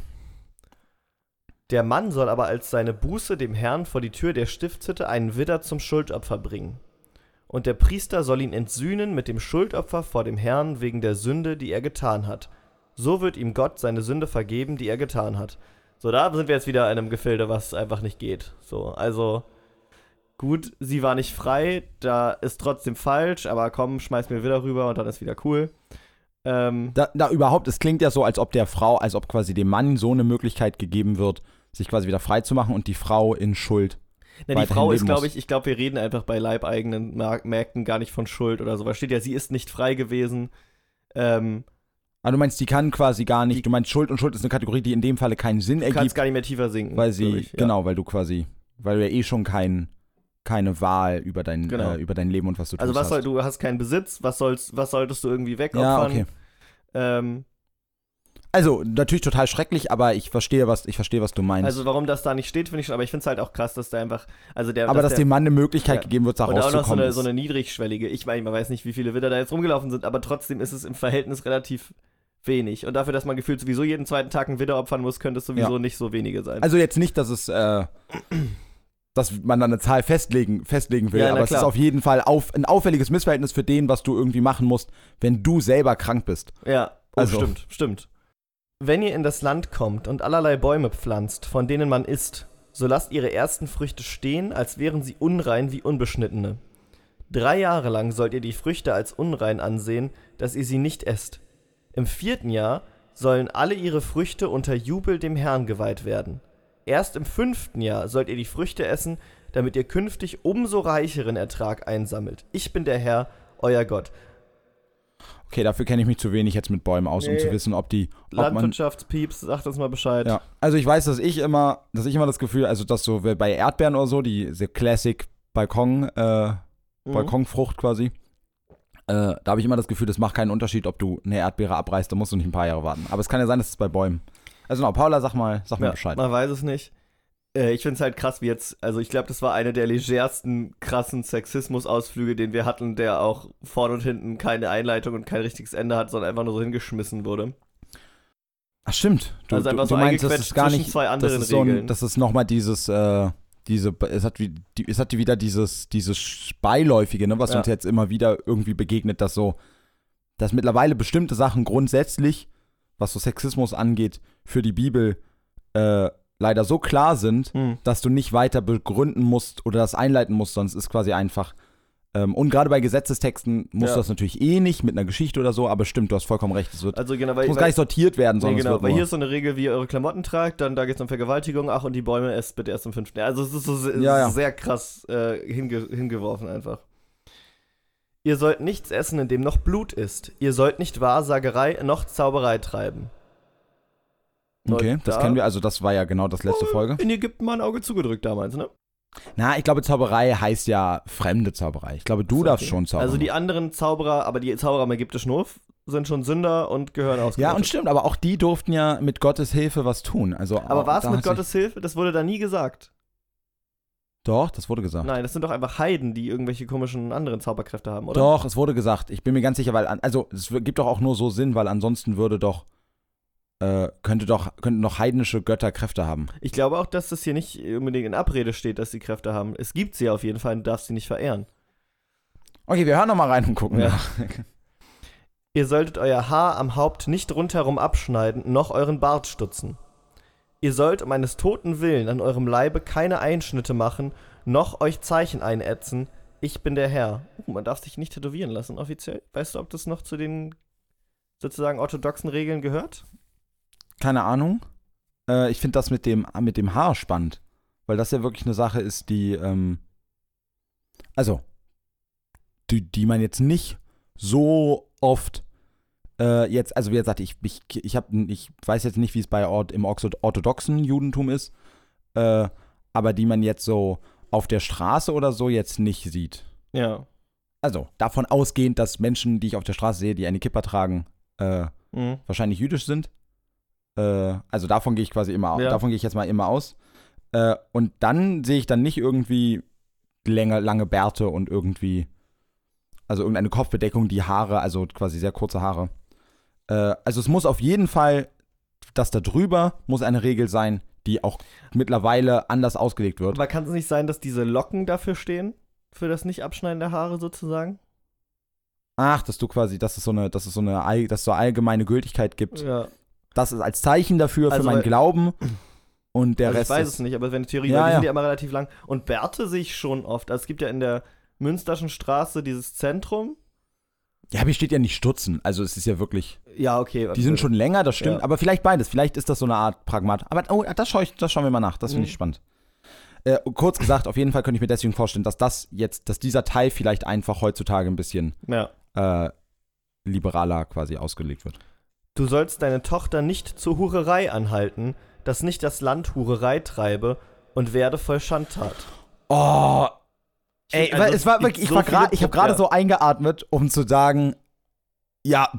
Der Mann soll aber als seine Buße dem Herrn vor die Tür der Stiftshütte einen Widder zum Schuldopfer bringen. Und der Priester soll ihn entsühnen mit dem Schuldopfer vor dem Herrn wegen der Sünde, die er getan hat. So wird ihm Gott seine Sünde vergeben, die er getan hat. So, da sind wir jetzt wieder in einem Gefilde, was einfach nicht geht. So, also gut, sie war nicht frei, da ist trotzdem falsch, aber komm, schmeiß mir wieder rüber und dann ist wieder cool. Ähm, Da, da überhaupt, es klingt ja so, als ob der Frau, als ob quasi dem Mann so eine Möglichkeit gegeben wird, sich quasi wieder frei zu machen und die Frau in Schuld. Na, die Frau ist, glaube ich, ich glaube, wir reden einfach bei leibeigenen Märkten gar nicht von Schuld oder so. Da steht ja, sie ist nicht frei gewesen. Ähm, Ah, du meinst, die kann quasi gar nicht, Die- du meinst, Schuld und Schuld ist eine Kategorie, die in dem Falle keinen Sinn du kannst ergibt, gar nicht mehr tiefer sinken. weil sie, ich, ja. genau, weil du quasi, weil du ja eh schon kein, keine Wahl über dein, Genau. äh, über dein Leben und was du Also tust was soll, hast. du hast keinen Besitz, was sollst, was solltest du irgendwie Ja, wegopfern? okay. ähm, Also, natürlich total schrecklich, aber ich verstehe, was, ich verstehe, was du meinst. also warum das da nicht steht, finde ich schon, aber ich finde es halt auch krass, dass da einfach, also der, aber dass der, dem Mann eine Möglichkeit Ja. gegeben wird, da und auch noch so rauszukommen. eine, so eine niedrigschwellige, ich meine, man weiß nicht, wie viele Widder da jetzt rumgelaufen sind, aber trotzdem ist es im Verhältnis relativ wenig. Und dafür, dass man gefühlt sowieso jeden zweiten Tag einen Widder opfern muss, könnte es sowieso Ja. nicht so wenige sein. Also jetzt nicht, dass es, äh, dass man dann eine Zahl festlegen, festlegen will, Ja, aber es klar. ist auf jeden Fall auf, ein auffälliges Missverhältnis für den, was du irgendwie machen musst, wenn du selber krank bist. Ja, oh, Also- stimmt, stimmt. Wenn ihr in das Land kommt und allerlei Bäume pflanzt, von denen man isst, so lasst ihre ersten Früchte stehen, als wären sie unrein wie unbeschnittene. Drei Jahre lang sollt ihr die Früchte als unrein ansehen, dass ihr sie nicht esst. Im vierten Jahr sollen alle ihre Früchte unter Jubel dem Herrn geweiht werden. Erst im fünften Jahr sollt ihr die Früchte essen, damit ihr künftig umso reicheren Ertrag einsammelt. Ich bin der Herr, euer Gott. Okay, dafür kenne ich mich zu wenig jetzt mit Bäumen aus, um Nee. zu wissen, ob die, ob Landwirtschaftspieps, sagt uns mal Bescheid. ja. Also ich weiß, dass ich immer, dass ich immer das Gefühl, also dass so bei Erdbeeren oder so, die diese Classic Balkon, äh, Mhm. Balkonfrucht quasi, äh, da habe ich immer das Gefühl, das macht keinen Unterschied, ob du eine Erdbeere abreißt, da musst du nicht ein paar Jahre warten. Aber es kann ja sein, dass es bei Bäumen. Also genau, Paula, sag mal, sag mir Ja, Bescheid. Man weiß es nicht. Äh, ich finde es halt krass, wie jetzt, also ich glaube, das war einer der legersten, krassen Sexismus-Ausflüge, den wir hatten, der auch vorne und hinten keine Einleitung und kein richtiges Ende hat, sondern einfach nur so hingeschmissen wurde. Ach stimmt. Du, Also einfach du, so du meinst, das ist gar zwischen nicht, zwei das anderen ist so ein, Regeln. das ist nochmal dieses, äh, diese, es hat, wie, die, es hat wieder dieses, dieses Beiläufige, ne, was Ja. uns jetzt immer wieder irgendwie begegnet, dass so, dass mittlerweile bestimmte Sachen grundsätzlich, was so Sexismus angeht, für die Bibel äh, leider so klar sind, Hm. dass du nicht weiter begründen musst oder das einleiten musst, sonst ist quasi einfach. Ähm, und gerade bei Gesetzestexten musst Ja. du das natürlich eh nicht mit einer Geschichte oder so, aber stimmt, du hast vollkommen recht. Es, wird, Also genau, es weil, muss weil, gar nicht sortiert werden, nee, sondern genau, es wird weil hier ist so eine Regel, wie ihr eure Klamotten tragt, dann da geht es um Vergewaltigung, ach und die Bäume esst bitte erst im fünften. Jahr. Also es ist so se Ja, ja. sehr krass äh, hinge hingeworfen einfach. Ihr sollt nichts essen, in dem noch Blut ist. Ihr sollt nicht Wahrsagerei noch Zauberei treiben. Okay, Und das da- kennen wir. Also, das war ja genau das letzte Folge. In Ägypten mal ein Auge zugedrückt damals, ne? Na, ich glaube, Zauberei heißt ja fremde Zauberei. Ich glaube, du So, darfst okay. schon zaubern. Also die anderen Zauberer, aber die Zauberer im ägyptischen Hof sind schon Sünder und gehören ja, ausgerottet. und stimmt, aber auch die durften ja mit Gottes Hilfe was tun. Also, Aber war es da mit Gottes Hilfe? Das wurde da nie gesagt. Doch, das wurde gesagt. Nein, das sind doch einfach Heiden, die irgendwelche komischen anderen Zauberkräfte haben, oder? Doch, es wurde gesagt. Ich bin mir ganz sicher, weil, also es gibt doch auch nur so Sinn, weil ansonsten würde doch, könnte doch, könnten doch heidnische Götter Kräfte haben. Ich glaube auch, dass das hier nicht unbedingt in Abrede steht, dass sie Kräfte haben. Es gibt sie auf jeden Fall und du darfst sie nicht verehren. Okay, wir hören noch mal rein und gucken. Ja. Ihr solltet euer Haar am Haupt nicht rundherum abschneiden, noch euren Bart stutzen. Ihr sollt um eines toten Willen an eurem Leibe keine Einschnitte machen, noch euch Zeichen einätzen. Ich bin der Herr. Uh, man darf sich nicht tätowieren lassen, offiziell. Weißt du, ob das noch zu den sozusagen orthodoxen Regeln gehört? Keine Ahnung. Äh, ich finde das mit dem, mit dem Haar spannend, weil das ja wirklich eine Sache ist, die, ähm, also, die, die man jetzt nicht so oft äh, jetzt, also wie gesagt, ich, ich, ich, hab, ich weiß jetzt nicht, wie es bei Ort, im ortho- orthodoxen Judentum ist, äh, aber die man jetzt so auf der Straße oder so jetzt nicht sieht. Ja. Also davon ausgehend, dass Menschen, die ich auf der Straße sehe, die eine Kippa tragen, äh, Mhm. wahrscheinlich jüdisch sind. Äh, also davon gehe ich quasi immer aus. Ja. Davon gehe ich jetzt mal immer aus. Äh, und dann sehe ich dann nicht irgendwie länger, lange Bärte und irgendwie, also irgendeine Kopfbedeckung, die Haare, also quasi sehr kurze Haare. Äh, also es muss auf jeden Fall, dass da drüber muss eine Regel sein, die auch mittlerweile anders ausgelegt wird. Aber kann es nicht sein, dass diese Locken dafür stehen? Für das Nicht-Abschneiden der Haare sozusagen? Ach, dass du quasi, dass es so eine, dass es so eine, dass es so allgemeine Gültigkeit gibt. Ja. Das ist als Zeichen dafür Also, für meinen Glauben. Und der also Rest ich weiß es nicht, aber wenn die Theorie, Ja, die ja. sind ja immer relativ lang. Und Bärte sehe ich schon oft. Also es gibt ja in der Münsterschen Straße dieses Zentrum. Ja, aber hier steht ja nicht Stutzen. Also es ist ja wirklich. Ja, okay. Die sind schon länger, das stimmt. Ja. Aber vielleicht beides. Vielleicht ist das so eine Art Pragmat. Aber oh, das, schau ich, das schauen wir mal nach. Das finde ich Mhm. spannend. Äh, kurz gesagt, auf jeden Fall könnte ich mir deswegen vorstellen, dass das jetzt, dass dieser Teil vielleicht einfach heutzutage ein bisschen Ja. äh, liberaler quasi ausgelegt wird. Du sollst deine Tochter nicht zur Hurerei anhalten, dass nicht das Land Hurerei treibe und werde voll Schandtat. Oh, ey, Also, weil es war wirklich, ich so war ich habe gerade so eingeatmet, um zu sagen, ja,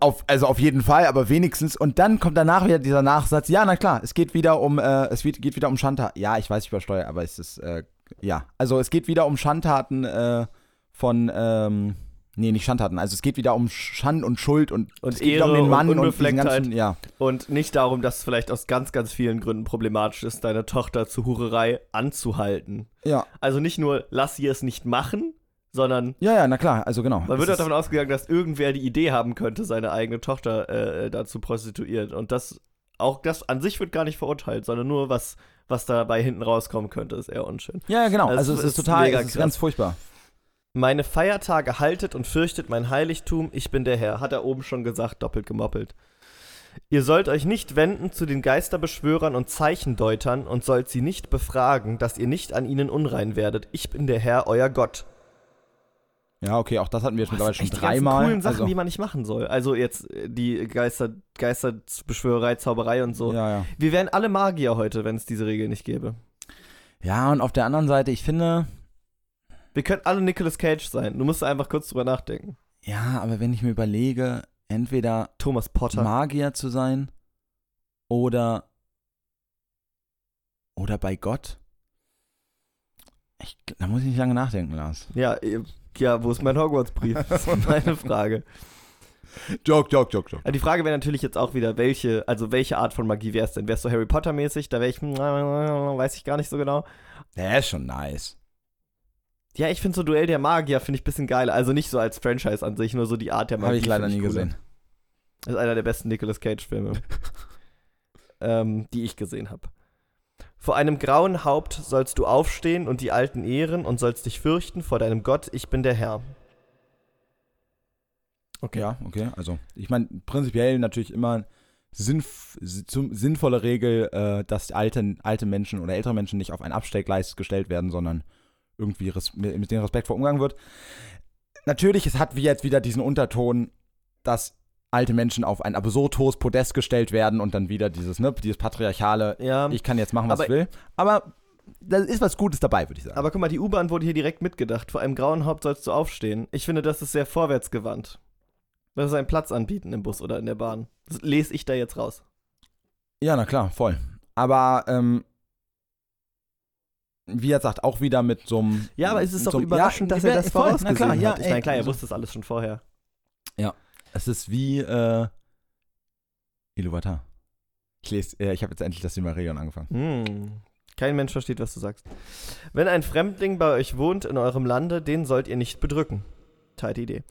auf, also auf jeden Fall, aber wenigstens. Und dann kommt danach wieder dieser Nachsatz, ja, na klar, es geht wieder um, äh, es geht wieder um Schandtaten. Ja, ich weiß, ich übersteuere, aber es ist, äh, ja, also es geht wieder um Schandtaten äh, von, ähm, nee, nicht Schandtaten, also es geht wieder um Schand und Schuld und, Und es geht wieder Ehre um den und Mann und, Unbeflecktheit. ganzen, ja. Und nicht darum, dass es vielleicht aus ganz, ganz vielen Gründen problematisch ist, deine Tochter zur Hurerei anzuhalten. Ja, Also nicht nur, lass sie es nicht machen, sondern ja, ja, na klar, also genau. man wird auch ist- davon ausgegangen, dass irgendwer die Idee haben könnte, seine eigene Tochter äh, da zu prostituieren. Und das, auch das an sich wird gar nicht verurteilt, sondern nur was, was dabei hinten rauskommen könnte, ist eher unschön. ja, ja, genau, Also also es ist ist total, es ist ganz furchtbar. Meine Feiertage haltet und fürchtet mein Heiligtum, ich bin der Herr, hat er oben schon gesagt, doppelt gemoppelt. Ihr sollt euch nicht wenden zu den Geisterbeschwörern und Zeichendeutern und sollt sie nicht befragen, dass ihr nicht an ihnen unrein werdet. Ich bin der Herr, euer Gott. Ja, okay, auch das hatten wir jetzt mittlerweile schon dreimal. coolen Sachen, also, die man nicht machen soll. Also jetzt äh, die Geister, Geisterbeschwörerei, Zauberei und so. ja, ja. Wir wären alle Magier heute, wenn es diese Regel nicht gäbe. Ja, und auf der anderen Seite, ich finde, Wir könnten alle Nicolas Cage sein. Du musst einfach kurz drüber nachdenken. ja, aber wenn ich mir überlege, entweder Thomas Potter. Magier zu sein oder oder bei Gott, ich, da muss ich nicht lange nachdenken, Lars. ja, ja, wo ist mein Hogwarts-Brief? Das ist meine Frage. Joke, joke, joke, joke. Ja, die Frage wäre natürlich jetzt auch wieder, welche, also welche Art von Magie wäre es denn? Wäre es so Harry Potter-mäßig? Da wäre ich, hm, weiß ich gar nicht so genau. Der ist schon nice. Ja, ich finde so Duell der Magier finde ich ein bisschen geiler. Also nicht so als Franchise an sich, nur so die Art der Magie. Habe ich leider nie cooler. gesehen. Das ist einer der besten Nicolas Cage-Filme, ähm, die ich gesehen habe. Vor einem grauen Haupt sollst du aufstehen und die Alten ehren und sollst dich fürchten vor deinem Gott, ich bin der Herr. Okay. Ja, okay. Also, ich meine, prinzipiell natürlich immer sinnf sinnvolle Regel, äh, dass alte, alte Menschen oder ältere Menschen nicht auf ein Abstellgleis gestellt werden, sondern irgendwie mit mit denen respektvoll umgegangen wird. natürlich, es hat wie jetzt wieder diesen Unterton, dass alte Menschen auf ein absurd hohes Podest gestellt werden und dann wieder dieses, ne, dieses patriarchale, Ja. ich kann jetzt machen, was ich will. Aber da ist was Gutes dabei, würde ich sagen. Aber guck mal, die U-Bahn wurde hier direkt mitgedacht. Vor einem grauen Haupt sollst du aufstehen. Ich finde, das ist sehr vorwärtsgewandt. Das ist einen Platz anbieten im Bus oder in der Bahn. Das lese ich da jetzt raus. ja, na klar, voll. Aber, ähm, wie er sagt, auch wieder mit so einem. Ja, aber es ist doch so überraschend, ja, dass er ja, das vorausgesehen klar, ja, hat. Ich meine, klar, er also- wusste das alles schon vorher. Es ist wie, äh, Iluvatar. Ich lese, äh, ich habe jetzt endlich das Silmarillion angefangen. Hm. Kein Mensch versteht, was du sagst. Wenn ein Fremdling bei euch wohnt in eurem Lande, den sollt ihr nicht bedrücken. Teite Idee.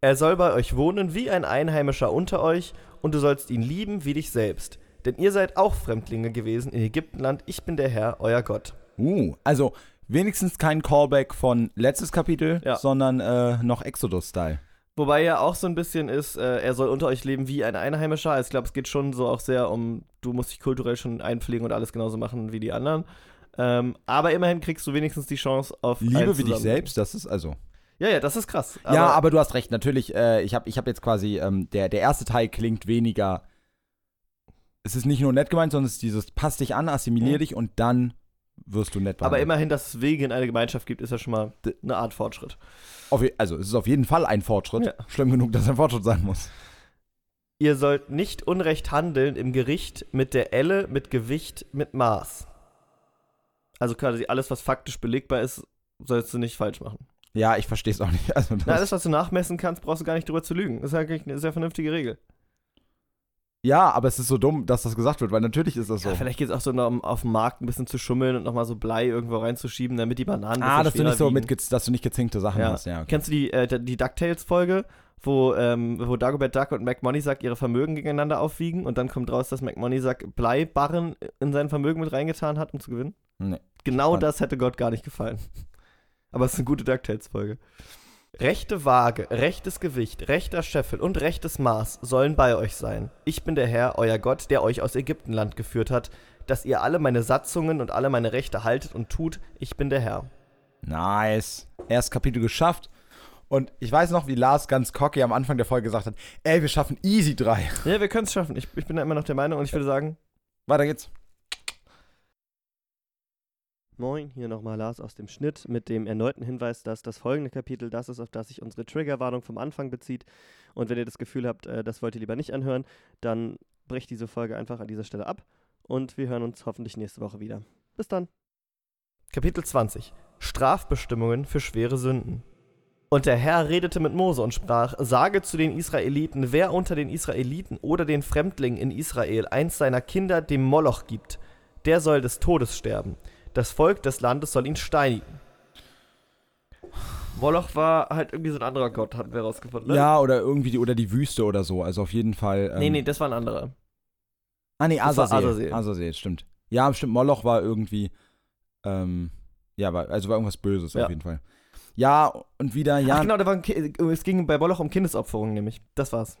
Er soll bei euch wohnen wie ein Einheimischer unter euch, und du sollst ihn lieben wie dich selbst. Denn ihr seid auch Fremdlinge gewesen in Ägyptenland. Ich bin der Herr, euer Gott. Uh, also wenigstens kein Callback von letztes Kapitel, Ja. sondern äh, noch Exodus-Style. Wobei ja auch so ein bisschen ist, äh, er soll unter euch leben wie ein Einheimischer. Also ich glaube, es geht schon so auch sehr um, du musst dich kulturell schon einpflegen und alles genauso machen wie die anderen. Ähm, aber immerhin kriegst du wenigstens die Chance auf Liebe wie dich selbst, das ist also. Ja, ja, das ist krass. ja, aber du hast recht. Natürlich, äh, ich habe ich hab jetzt quasi, ähm, der, der erste Teil klingt weniger. Es ist nicht nur nett gemeint, sondern es ist dieses, pass dich an, assimilier Mhm. dich und dann wirst du nett Aber behandelt. immerhin, dass es Wege in eine Gemeinschaft gibt, ist ja schon mal eine Art Fortschritt. Also, es ist auf jeden Fall ein Fortschritt. Ja. Schlimm genug, dass ein Fortschritt sein muss. Ihr sollt nicht unrecht handeln im Gericht mit der Elle, mit Gewicht, mit Maß. Also quasi alles, was faktisch belegbar ist, sollst du nicht falsch machen. Ja, ich verstehe es auch nicht. Also, das, Na, alles, was du nachmessen kannst, brauchst du gar nicht drüber zu lügen. Das ist eigentlich eine sehr vernünftige Regel. Ja, aber es ist so dumm, dass das gesagt wird, weil natürlich ist das so. Ja, vielleicht geht es auch so um auf dem Markt ein bisschen zu schummeln und nochmal so Blei irgendwo reinzuschieben, damit die Bananen ah, dass du nicht so wiegen. mit, dass du nicht gezinkte Sachen Ja. hast. Ja, okay. Kennst du die, äh, die DuckTales-Folge, wo, ähm, wo Dagobert Duck und McMoneysack ihre Vermögen gegeneinander aufwiegen und dann kommt raus, dass McMoneysack Bleibarren in sein Vermögen mit reingetan hat, um zu gewinnen? Nee. Genau das hätte Gott gar nicht gefallen. Aber es ist eine gute DuckTales-Folge. Rechte Waage, rechtes Gewicht, rechter Scheffel und rechtes Maß sollen bei euch sein. Ich bin der Herr, euer Gott, der euch aus Ägyptenland geführt hat, dass ihr alle meine Satzungen und alle meine Rechte haltet und tut. Ich bin der Herr. Nice. Erstes Kapitel geschafft. Und ich weiß noch, wie Lars ganz cocky am Anfang der Folge gesagt hat: Ey, wir schaffen easy 3. Ja, wir können es schaffen. Ich, ich bin da immer noch der Meinung und ich würde sagen, Weiter geht's. Moin, hier nochmal Lars aus dem Schnitt mit dem erneuten Hinweis, dass das folgende Kapitel das ist, auf das sich unsere Triggerwarnung vom Anfang bezieht. Und wenn ihr das Gefühl habt, äh, das wollt ihr lieber nicht anhören, dann bricht diese Folge einfach an dieser Stelle ab und wir hören uns hoffentlich nächste Woche wieder. Bis dann. Kapitel 20 Strafbestimmungen für schwere Sünden. Und der Herr redete mit Mose und sprach: Sage zu den Israeliten, wer unter den Israeliten oder den Fremdlingen in Israel eins seiner Kinder dem Moloch gibt, der soll des Todes sterben. Das Volk des Landes soll ihn steinigen. Moloch war halt irgendwie so ein anderer Gott, hatten wir herausgefunden. Ne? Ja, oder irgendwie die, oder die Wüste oder so. Also auf jeden Fall. Ähm, Nee, nee, das war ein anderer. Ah, nee, das war Azazel. Azazel. Azazel, stimmt. Ja, stimmt. Moloch war irgendwie. Ähm, ja, war, also war irgendwas Böses Ja. auf jeden Fall. Ja, und wieder, ja. Ach genau, da war es ging bei Moloch um Kindesopferungen nämlich. Das war's.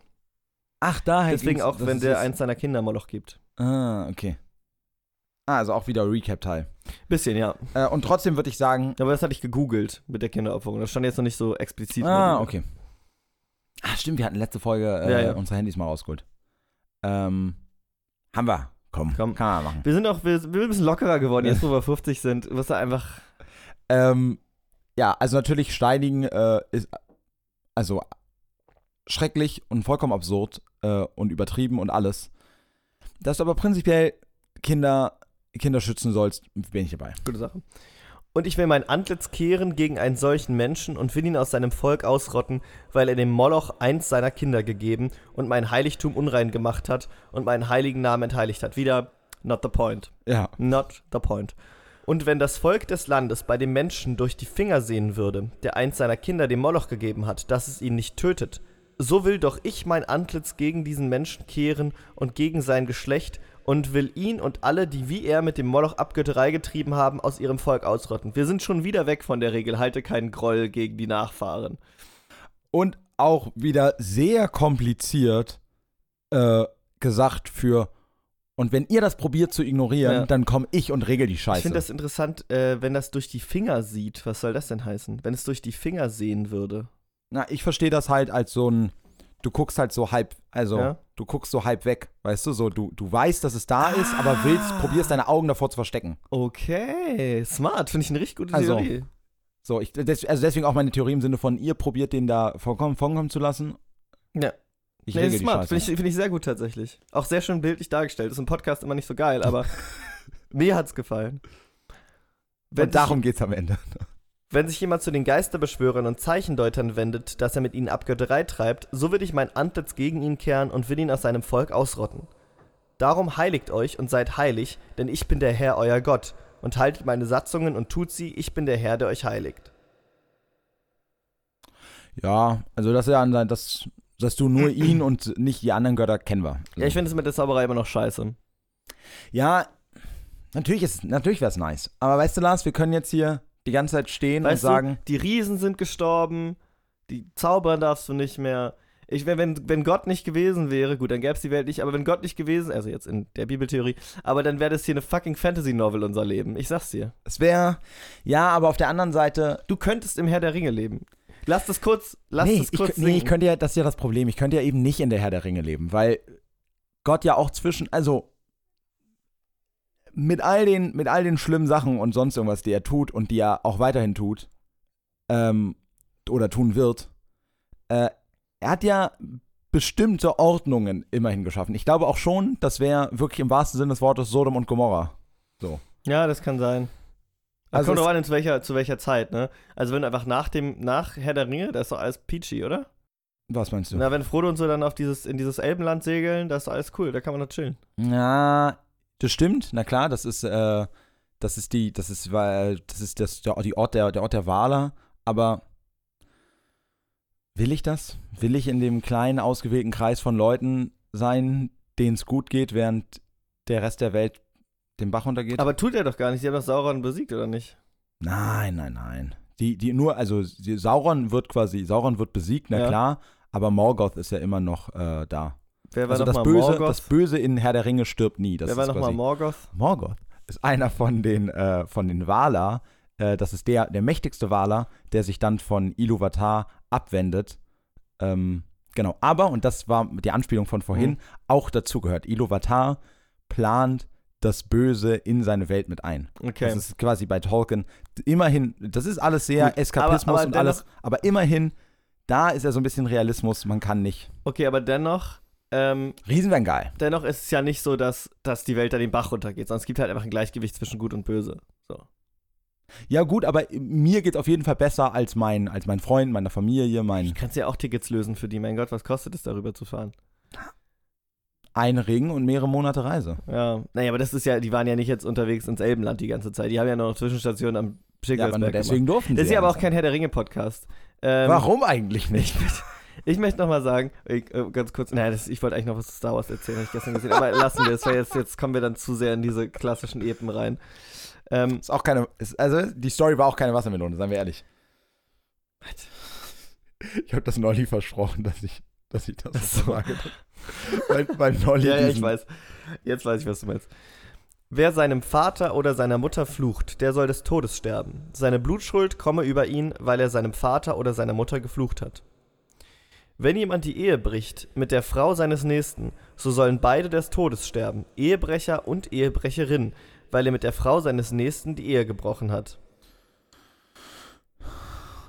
Ach, daher Deswegen auch, wenn der eins seiner Kinder Moloch gibt. Ah, okay. Ah, also auch wieder Recap-Teil. Bisschen, ja. Äh, und trotzdem würde ich sagen. Aber das hatte ich gegoogelt mit der Kinderopferung. Das stand jetzt noch nicht so explizit. Ah, okay. Ah, stimmt, wir hatten letzte Folge äh, Ja, ja. unsere Handys mal rausgeholt. Ähm, haben wir. Komm, Komm. kann man machen. Wir sind auch wir sind ein bisschen lockerer geworden, jetzt wo wir 50 sind. Du wirst da einfach. Ähm, ja, also natürlich steinigen äh, ist also schrecklich und vollkommen absurd äh, und übertrieben und alles. Dass du aber prinzipiell Kinder, Kinder schützen sollst, bin ich dabei. Gute Sache. Und ich will mein Antlitz kehren gegen einen solchen Menschen und will ihn aus seinem Volk ausrotten, weil er dem Moloch eins seiner Kinder gegeben und mein Heiligtum unrein gemacht hat und meinen heiligen Namen entheiligt hat. Wieder, not the point. Ja. Not the point. Und wenn das Volk des Landes bei dem Menschen durch die Finger sehen würde, der eins seiner Kinder dem Moloch gegeben hat, dass es ihn nicht tötet, so will doch ich mein Antlitz gegen diesen Menschen kehren und gegen sein Geschlecht und will ihn und alle, die wie er mit dem Moloch Abgötterei getrieben haben, aus ihrem Volk ausrotten. Wir sind schon wieder weg von der Regel, halte keinen Groll gegen die Nachfahren. Und auch wieder sehr kompliziert äh, gesagt für und wenn ihr das probiert zu ignorieren, Ja. dann komme ich und regel die Scheiße. Ich finde das interessant, äh, wenn das durch die Finger sieht. Was soll das denn heißen? Wenn es durch die Finger sehen würde. Na, ich verstehe das halt als so ein, du guckst halt so halb, also Ja. du guckst so halb weg, weißt du, so du, du weißt, dass es da ist, aber Ah. willst, probierst deine Augen davor zu verstecken. Okay, smart. Finde ich eine richtig gute Also, Theorie. So, ich, des, also deswegen auch meine Theorie im Sinne von, ihr probiert den da vorkommen, vorkommen zu lassen. Ja. Ich nee, ist smart. Finde ich, find ich sehr gut tatsächlich. Auch sehr schön bildlich dargestellt. Ist im Podcast immer nicht so geil, aber mir hat's gefallen. Wenn Und darum geht's am Ende. Wenn sich jemand zu den Geisterbeschwörern und Zeichendeutern wendet, dass er mit ihnen Abgötterei treibt, so will ich mein Antlitz gegen ihn kehren und will ihn aus seinem Volk ausrotten. Darum heiligt euch und seid heilig, denn ich bin der Herr euer Gott, und haltet meine Satzungen und tut sie, ich bin der Herr, der euch heiligt. Ja, also das ist ja an das, dass du nur ihn und nicht die anderen Götter kennen wir. Ja, ich finde es mit der Zauberei immer noch scheiße. Ja, natürlich ist, natürlich wäre es nice. Aber weißt du, Lars, wir können jetzt hier die ganze Zeit stehen Weißt und sagen, du, die Riesen sind gestorben, die zaubern darfst du nicht mehr. Ich, wenn, wenn, Gott nicht gewesen wäre, gut, dann gäbe es die Welt nicht, aber wenn Gott nicht gewesen, also jetzt in der Bibeltheorie, aber dann wäre das hier eine fucking Fantasy-Novel, unser Leben. Ich sag's dir. es wäre, ja, aber auf der anderen Seite, Du könntest im Herr der Ringe leben. Lass das kurz, lass nee, das ich, kurz kö- nee, ich könnte ja, das ist ja das Problem, ich könnte ja eben nicht in der Herr der Ringe leben, weil Gott ja auch zwischen, also mit all den, mit all den schlimmen Sachen und sonst irgendwas, die er tut und die er auch weiterhin tut, ähm, oder tun wird, äh, er hat ja bestimmte Ordnungen immerhin geschaffen. Ich glaube auch schon, das wäre wirklich im wahrsten Sinne des Wortes Sodom und Gomorra. Ja, das kann sein. Also kommt drauf an, zu welcher, zu welcher Zeit, ne? Also wenn einfach nach dem, nach Herr der Ringe, da ist doch alles peachy, oder? Was meinst du? Na, wenn Frodo und so dann auf dieses, in dieses Elbenland segeln, da ist doch alles cool, da kann man noch chillen. Ja, das stimmt. Na klar, das ist, äh, das ist die, das ist, weil, das ist das, der, die Ort der, der Ort der Wahler. Aber will ich das? Will ich in dem kleinen ausgewählten Kreis von Leuten sein, denen es gut geht, während der Rest der Welt den Bach runtergeht? Aber tut er doch gar nicht, die haben doch Sauron besiegt, oder nicht? nein, nein, nein. Die, die nur, also Sauron wird quasi, Sauron wird besiegt, na Ja. klar. Aber Morgoth ist ja immer noch äh, da. Wer war Also das Böse, Morgoth? das Böse in Herr der Ringe stirbt nie. Das Wer war nochmal Morgoth? Morgoth ist einer von den, äh, von den Valar. Äh, das ist der, der mächtigste Valar, der sich dann von Iluvatar abwendet. Ähm, genau. Aber, und das war die Anspielung von vorhin, Mhm. auch dazu gehört. Iluvatar plant das Böse in seine Welt mit ein. Okay. Das ist quasi bei Tolkien immerhin, das ist alles sehr Gut, Eskapismus aber- aber und alles, aber immerhin, da ist ja so ein bisschen Realismus, man kann nicht. Okay, aber dennoch, ähm, Riesen wären geil. dennoch ist es ja nicht so, dass, dass die Welt da den Bach runtergeht, sondern es gibt halt einfach ein Gleichgewicht zwischen Gut und Böse. So. Ja, gut, aber mir geht auf jeden Fall besser als mein, als mein Freund, meiner Familie, mein Ich kannst ja auch Tickets lösen für die. Mein Gott, was kostet es, darüber zu fahren? ein Ring und mehrere Monate Reise. Ja, naja, aber das ist ja, die waren ja nicht jetzt unterwegs ins Elbenland die ganze Zeit. Die haben ja noch Zwischenstationen am Ja, aber Schicksalsberg deswegen durften gemacht. sie. Das ist ja aber auch kein Herr der Ringe-Podcast. Ähm, Warum eigentlich nicht? Ich möchte nochmal sagen, ich, äh, ganz kurz, naja, das, ich wollte eigentlich noch was zu Star Wars erzählen, habe ich gestern gesehen, aber lassen wir es, weil jetzt, jetzt kommen wir dann zu sehr in diese klassischen Epen rein. Ähm, Ist auch keine, ist, also die Story war auch keine Wassermelone, seien wir ehrlich. Ich habe das Nolli versprochen, dass ich, dass ich das so. sage. weil, weil Nolli ja, ja, ich weiß. Jetzt weiß ich, was du meinst. Wer seinem Vater oder seiner Mutter flucht, der soll des Todes sterben. Seine Blutschuld komme über ihn, weil er seinem Vater oder seiner Mutter geflucht hat. Wenn jemand die Ehe bricht mit der Frau seines Nächsten, so sollen beide des Todes sterben, Ehebrecher und Ehebrecherin, weil er mit der Frau seines Nächsten die Ehe gebrochen hat.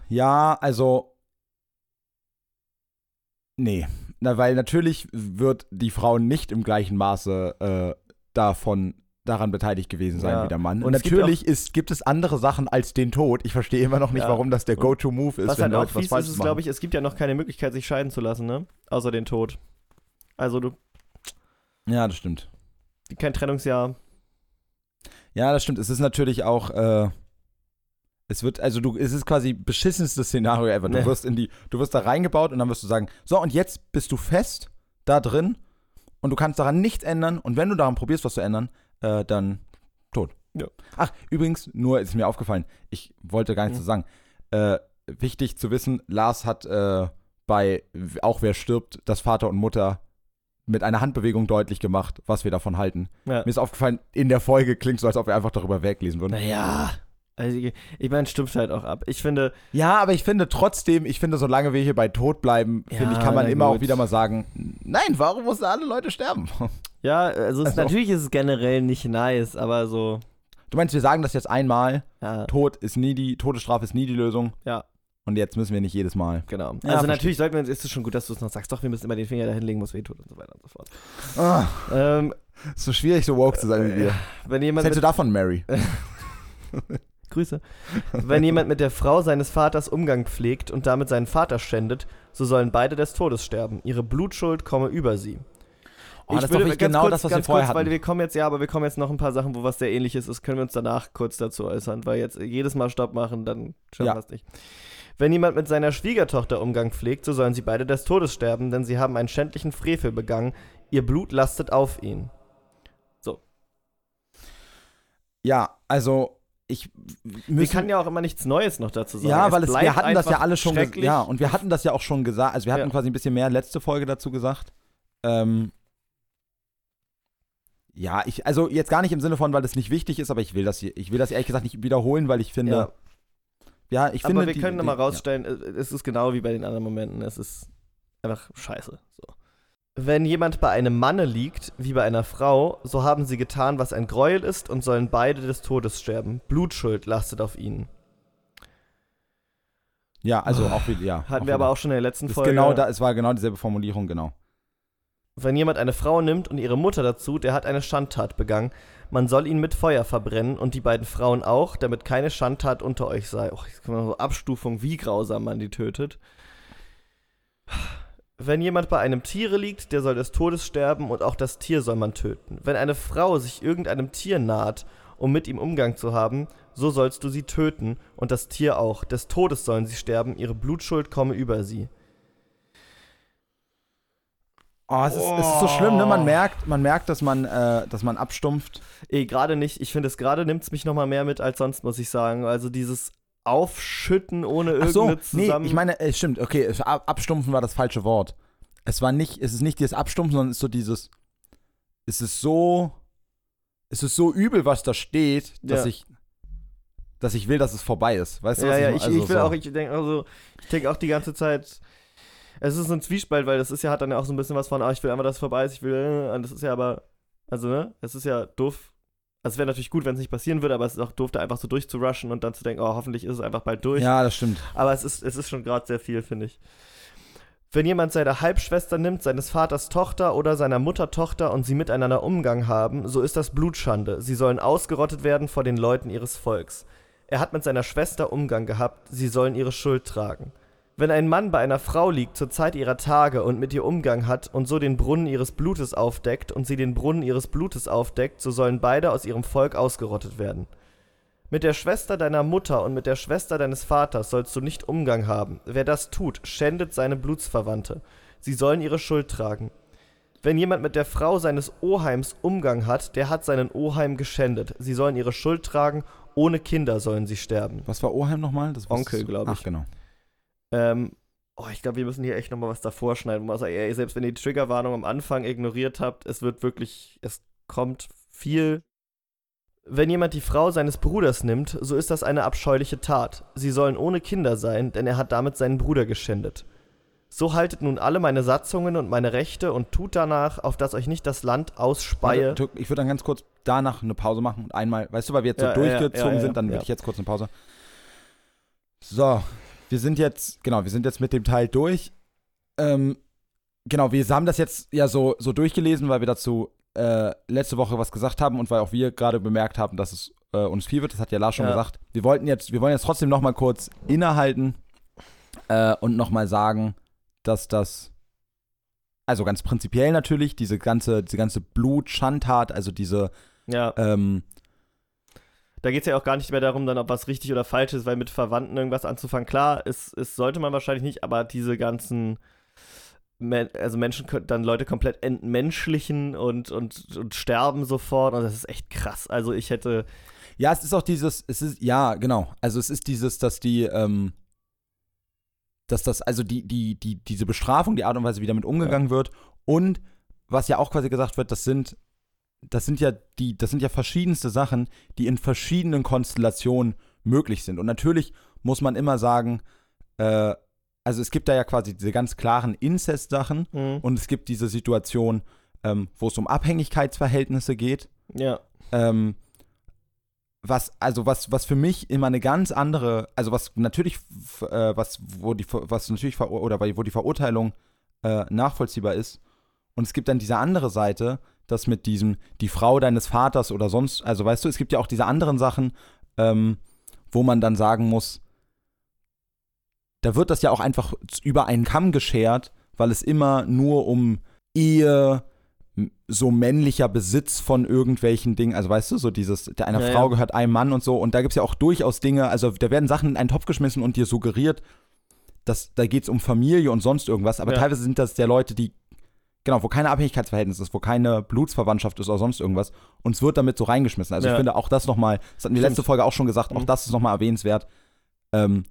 Ja, also. Nee. Na, weil natürlich wird die Frau nicht im gleichen Maße äh, davon daran beteiligt gewesen sein Ja. wie der Mann. Und es gibt natürlich ist, gibt es andere Sachen als den Tod. Ich verstehe immer noch nicht, Ja. warum das der Go-To-Move ist, Was wenn halt auch Leute was fies ist, Falsches ist, machen. glaube ich, es gibt ja noch keine Möglichkeit, sich scheiden zu lassen, ne? Außer den Tod. Also du, Ja, das stimmt. kein Trennungsjahr. Ja, das stimmt. Es ist natürlich auch, äh, es wird, also du, es ist quasi beschissenste Szenario ever. Du Nee. wirst in die, du wirst da reingebaut und dann wirst du sagen, so und jetzt bist du fest da drin und du kannst daran nichts ändern und wenn du daran probierst, was zu ändern, äh, dann tot. Ja. Ach, übrigens, nur ist mir aufgefallen, ich wollte gar nichts Mhm. zu sagen. Äh, wichtig zu wissen, Lars hat äh, bei auch wer stirbt, das Vater und Mutter mit einer Handbewegung deutlich gemacht, was wir davon halten. Ja. Mir ist aufgefallen, in der Folge klingt so, als ob wir einfach darüber weglesen würden. Naja. Also ich, meine, stumpft halt auch ab. Ich finde. Ja, aber ich finde trotzdem, ich finde, solange wir hier bei Tod bleiben, Ja, finde ich, kann man immer gut. auch wieder mal sagen, nein, warum mussten alle Leute sterben? Ja, also, Also- natürlich ist es generell nicht nice, aber so. Du meinst, wir sagen das jetzt einmal, Ja, Tod ist nie die, Todesstrafe ist nie die Lösung. Ja. Und jetzt müssen wir nicht jedes Mal. genau. Also natürlich sollten wir ist es schon gut, dass du es noch sagst. Doch, wir müssen immer den Finger dahin legen, wo es weh tut und so weiter und so fort. Ah, Ähm, ist so schwierig, so woke zu sein wie wir. wenn Was jemand hältst du davon, Mary? Grüße. Wenn jemand mit der Frau seines Vaters Umgang pflegt und damit seinen Vater schändet, so sollen beide des Todes sterben. Ihre Blutschuld komme über sie. Oh, das ist doch wirklich ganz genau kurz, das, was wir vorher kurz, weil wir kommen jetzt, ja, aber wir kommen jetzt noch ein paar Sachen, wo was sehr ähnliches ist, können wir uns danach kurz dazu äußern, weil jetzt jedes Mal Stopp machen, dann schaffen Ja. wir es nicht. Wenn jemand mit seiner Schwiegertochter Umgang pflegt, so sollen sie beide des Todes sterben, denn sie haben einen schändlichen Frevel begangen. Ihr Blut lastet auf ihn. Ja, also ich Wir kann ja auch immer nichts Neues noch dazu sagen. ja, weil es, wir hatten das ja alle schon. Ja, und wir hatten das ja auch schon gesagt. Also wir hatten Ja. quasi ein bisschen mehr letzte Folge dazu gesagt. Ähm, ja, ich, also jetzt gar nicht im Sinne von, weil das nicht wichtig ist, aber ich will das hier, ich will das ehrlich gesagt nicht wiederholen, weil ich finde, Ja. ja, ich finde. aber wir die- können nochmal rausstellen, äh, es ist genau wie bei den anderen Momenten, es ist einfach scheiße. So. Wenn jemand bei einem Manne liegt, wie bei einer Frau, so haben sie getan, was ein Gräuel ist und sollen beide des Todes sterben. Blutschuld lastet auf ihnen. Ja, also auch wieder, ja. Hatten wir aber auch schon in der letzten Folge. genau da, es war genau dieselbe Formulierung, genau. Wenn jemand eine Frau nimmt und ihre Mutter dazu, der hat eine Schandtat begangen. Man soll ihn mit Feuer verbrennen und die beiden Frauen auch, damit keine Schandtat unter euch sei. Och, jetzt kommt noch so Abstufung, wie grausam man die tötet. Wenn jemand bei einem Tiere liegt, der soll des Todes sterben und auch das Tier soll man töten. Wenn eine Frau sich irgendeinem Tier naht, um mit ihm Umgang zu haben, so sollst du sie töten und das Tier auch. Des Todes sollen sie sterben, ihre Blutschuld komme über sie. Oh, es ist, es ist so schlimm, ne? Man merkt, man merkt, dass man, äh, dass man abstumpft. Eh, gerade nicht. Ich finde, es gerade nimmt es mich nochmal mehr mit als sonst, muss ich sagen. Also dieses Aufschütten ohne Ach so, irgendeine nee, zusammen... ich meine, äh, stimmt, okay, es- ab- abstumpfen war das falsche Wort. Es war nicht, es ist nicht dieses Abstumpfen, sondern es ist so dieses, es ist so, es ist so übel, was da steht, dass Ja. ich, dass ich will, dass es vorbei ist. Weißt du, ja, was ja, ich, ich, also ich will so. auch, ich denke also, ich denke auch die ganze Zeit, es ist so ein Zwiespalt, weil das ist ja, hat dann ja auch so ein bisschen was von, ah, ich will einfach, dass es vorbei ist, ich will, äh, das ist ja aber, also, ne, es ist ja doof. Also es wäre natürlich gut, wenn es nicht passieren würde, aber es ist auch doof, da einfach so durchzurushen und dann zu denken, oh, hoffentlich ist es einfach bald durch. Ja, das stimmt. Aber es ist, es ist schon gerade sehr viel, finde ich. Wenn jemand seine Halbschwester nimmt, seines Vaters Tochter oder seiner Mutter Tochter und sie miteinander Umgang haben, so ist das Blutschande. Sie sollen ausgerottet werden vor den Leuten ihres Volks. Er hat mit seiner Schwester Umgang gehabt, sie sollen ihre Schuld tragen. Wenn ein Mann bei einer Frau liegt zur Zeit ihrer Tage und mit ihr Umgang hat und so den Brunnen ihres Blutes aufdeckt und sie den Brunnen ihres Blutes aufdeckt, so sollen beide aus ihrem Volk ausgerottet werden. Mit der Schwester deiner Mutter und mit der Schwester deines Vaters sollst du nicht Umgang haben. Wer das tut, schändet seine Blutsverwandte. Sie sollen ihre Schuld tragen. Wenn jemand mit der Frau seines Oheims Umgang hat, der hat seinen Oheim geschändet. Sie sollen ihre Schuld tragen, ohne Kinder sollen sie sterben. Was war Oheim nochmal? Das Onkel, wusstest du. glaub ich. Ach, genau. Ähm, oh, ich glaube, wir müssen hier echt nochmal was davor schneiden, sagt, ey, selbst wenn ihr die Triggerwarnung am Anfang ignoriert habt, es wird wirklich, es kommt viel. Wenn jemand die Frau seines Bruders nimmt, so ist das eine abscheuliche Tat. Sie sollen ohne Kinder sein, denn er hat damit seinen Bruder geschändet. So haltet nun alle meine Satzungen und meine Rechte und tut danach, auf dass euch nicht das Land ausspeie. Ich würde dann ganz kurz danach eine Pause machen und einmal, weißt du, weil wir jetzt so Ja, durchgezogen ja, ja, sind, dann würde ich jetzt kurz eine Pause. So, wir sind jetzt, genau, wir sind jetzt mit dem Teil durch. Ähm, genau, wir haben das jetzt ja so, so durchgelesen, weil wir dazu äh, letzte Woche was gesagt haben und weil auch wir gerade bemerkt haben, dass es äh, uns viel wird. Das hat ja Lars schon Ja. gesagt. Wir wollten jetzt, wir wollen jetzt trotzdem noch mal kurz innehalten äh, und noch mal sagen, dass das also ganz prinzipiell natürlich diese ganze, diese ganze Blutschandtat, also diese Ja, ähm, da geht es ja auch gar nicht mehr darum, dann ob was richtig oder falsch ist, weil mit Verwandten irgendwas anzufangen, klar, es, es sollte man wahrscheinlich nicht, aber diese ganzen, also Menschen können dann Leute komplett entmenschlichen und, und, und sterben sofort und das ist echt krass. Also ich hätte, Ja, es ist auch dieses, es ist, ja, genau. Also es ist dieses, dass die, ähm, dass das, also die, die, die, diese Bestrafung, die Art und Weise, wie damit umgegangen wird und was ja auch quasi gesagt wird, das sind, das sind ja die, das sind ja verschiedenste Sachen, die in verschiedenen Konstellationen möglich sind. Und natürlich muss man immer sagen, äh, also es gibt da ja quasi diese ganz klaren Inzest-Sachen Mhm. und es gibt diese Situation, ähm, wo es um Abhängigkeitsverhältnisse geht. Ja. Ähm, was, also was, was für mich immer eine ganz andere, also was natürlich, äh, was, wo die, was natürlich, oder wo die Verurteilung äh, nachvollziehbar ist. Und es gibt dann diese andere Seite, das mit diesem, die Frau deines Vaters oder sonst, also weißt du, es gibt ja auch diese anderen Sachen, ähm, wo man dann sagen muss, da wird das ja auch einfach über einen Kamm geschert, weil es immer nur um Ehe, so männlicher Besitz von irgendwelchen Dingen, also weißt du, so dieses, der einer Ja, Frau ja. gehört einem Mann und so, und da gibt es ja auch durchaus Dinge, also da werden Sachen in einen Topf geschmissen und dir suggeriert, dass da geht es um Familie und sonst irgendwas, aber Ja. teilweise sind das ja Leute, die, genau, wo keine Abhängigkeitsverhältnis ist, wo keine Blutsverwandtschaft ist oder sonst irgendwas, und es wird damit so reingeschmissen. Also ich Ja. finde auch das nochmal, das hatten wir letzte Folge auch schon gesagt, auch Mhm. das ist nochmal erwähnenswert, ähm,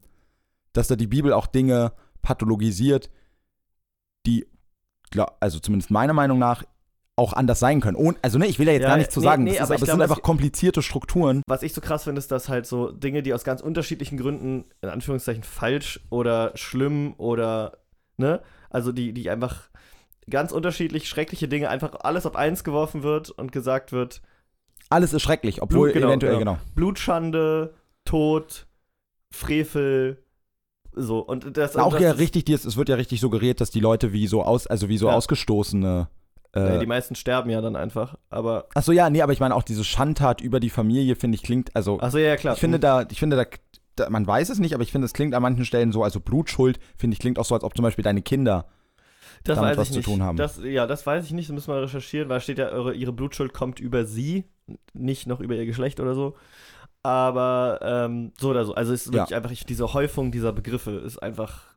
dass da die Bibel auch Dinge pathologisiert, die, also zumindest meiner Meinung nach, auch anders sein können. Und, also ne, ich will ja jetzt Ja, gar nichts zu nee, sagen, nee, das ist, aber aber ich es glaub, sind einfach ich- komplizierte Strukturen. Was ich so krass finde, ist, dass halt so Dinge, die aus ganz unterschiedlichen Gründen, in Anführungszeichen, falsch oder schlimm oder, ne, also die, die einfach ganz unterschiedlich schreckliche Dinge einfach alles auf eins geworfen wird und gesagt wird, Alles ist schrecklich, obwohl Blut, genau, eventuell, ja. genau. Blutschande, Tod, Frevel, so. Und das, auch und das ja richtig, es wird ja richtig suggeriert, dass die Leute wie so aus, also wie so Ja. ausgestoßene. Nee, Äh, die meisten sterben ja dann einfach, aber. Achso, ja, nee, aber ich meine auch diese Schandtat über die Familie, finde ich, klingt, also Achso, ja, ja, klar. ich finde da, ich finde da, da, man weiß es nicht, aber ich finde, es klingt an manchen Stellen so, also Blutschuld, finde ich, klingt auch so, als ob zum Beispiel deine Kinder. Das damit weiß was ich zu nicht. tun haben. Das, ja, das weiß ich nicht, das müssen wir recherchieren, weil steht ja, eure, ihre Blutschuld kommt über sie, nicht noch über ihr Geschlecht oder so. Aber ähm, so oder so. Also es ist Ja. wirklich einfach, ich, diese Häufung dieser Begriffe ist einfach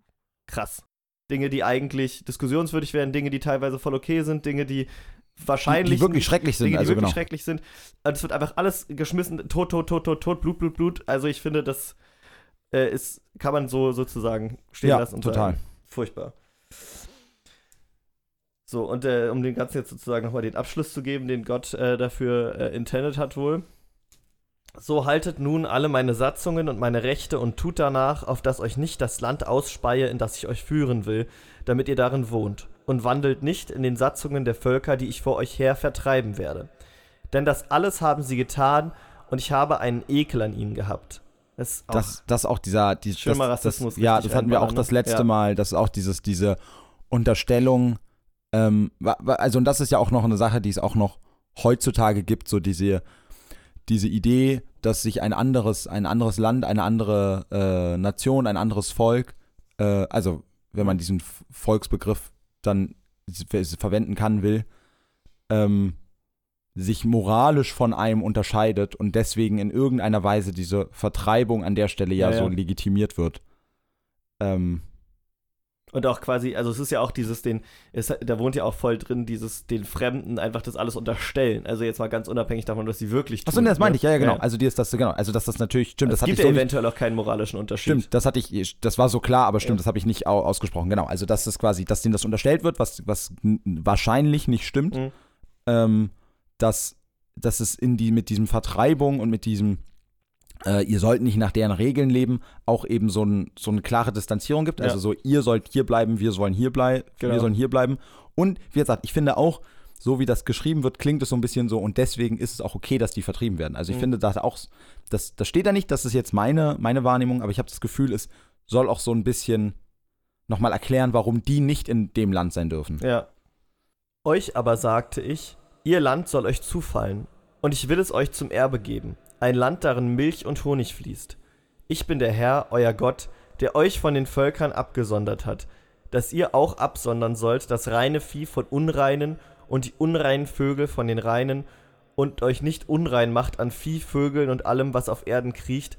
krass. Dinge, die eigentlich diskussionswürdig wären, Dinge, die teilweise voll okay sind, Dinge, die Die, wahrscheinlich die wirklich schrecklich sind, Dinge, die also wirklich genau. schrecklich sind. Es wird einfach alles geschmissen, tot, tot, tot, tot, tot, Blut, Blut, Blut. Also ich finde, das äh, ist, kann man so sozusagen stehen Ja, lassen. und total. sagen, Furchtbar. So, und äh, um dem Ganzen jetzt sozusagen nochmal den Abschluss zu geben, den Gott äh, dafür äh, intended hat wohl. So haltet nun alle meine Satzungen und meine Rechte und tut danach, auf dass euch nicht das Land ausspeie, in das ich euch führen will, damit ihr darin wohnt, und wandelt nicht in den Satzungen der Völker, die ich vor euch her vertreiben werde. Denn das alles haben sie getan, und ich habe einen Ekel an ihnen gehabt. Das ist auch Das, das auch dieser, die, das, mal das, Rassismus ja, das hatten wir auch das ne? letzte Ja. Mal, das ist auch dieses, diese Unterstellung, ähm, also und das ist ja auch noch eine Sache, die es auch noch heutzutage gibt, so diese, diese Idee, dass sich ein anderes, ein anderes Land, eine andere äh, Nation, ein anderes Volk, äh, also wenn man diesen Volksbegriff dann ver- verwenden kann, will, ähm, sich moralisch von einem unterscheidet und deswegen in irgendeiner Weise diese Vertreibung an der Stelle ja, Ja, ja. so legitimiert wird. Ähm, Und auch quasi, also es ist ja auch dieses, den, es, da wohnt ja auch voll drin, dieses, den Fremden einfach das alles unterstellen. Also jetzt mal ganz unabhängig davon, was sie wirklich tun. Achso, das meinte ich, ja, ja, genau. Ja. Also die ist das, genau. Also dass das natürlich, stimmt, das hatte gibt ich ja so nicht, eventuell auch keinen moralischen Unterschied. stimmt, das hatte ich, das war so klar, aber stimmt, Ja. das habe ich nicht au ausgesprochen, genau. Also dass das quasi, dass denen das unterstellt wird, was, was wahrscheinlich nicht stimmt, Mhm. ähm, dass, dass es in die, mit diesem Vertreibung und mit diesem äh, ihr sollt nicht nach deren Regeln leben, auch eben so, ein, so eine klare Distanzierung gibt. Also Ja. so, ihr sollt hier bleiben, wir sollen hier bleiben, Genau. wir sollen hier bleiben. Und wie gesagt, ich finde auch, so wie das geschrieben wird, klingt es so ein bisschen so und deswegen ist es auch okay, dass die vertrieben werden. Also ich Mhm. finde, da auch, das, das steht da nicht, das ist jetzt meine, meine Wahrnehmung, aber ich habe das Gefühl, es soll auch so ein bisschen nochmal erklären, warum die nicht in dem Land sein dürfen. Ja. Euch aber sagte ich, ihr Land soll euch zufallen, und ich will es euch zum Erbe geben, ein Land, darin Milch und Honig fließt. Ich bin der Herr, euer Gott, der euch von den Völkern abgesondert hat, dass ihr auch absondern sollt das reine Vieh von unreinen und die unreinen Vögel von den reinen und euch nicht unrein macht an Vieh, Vögeln und allem, was auf Erden kriecht,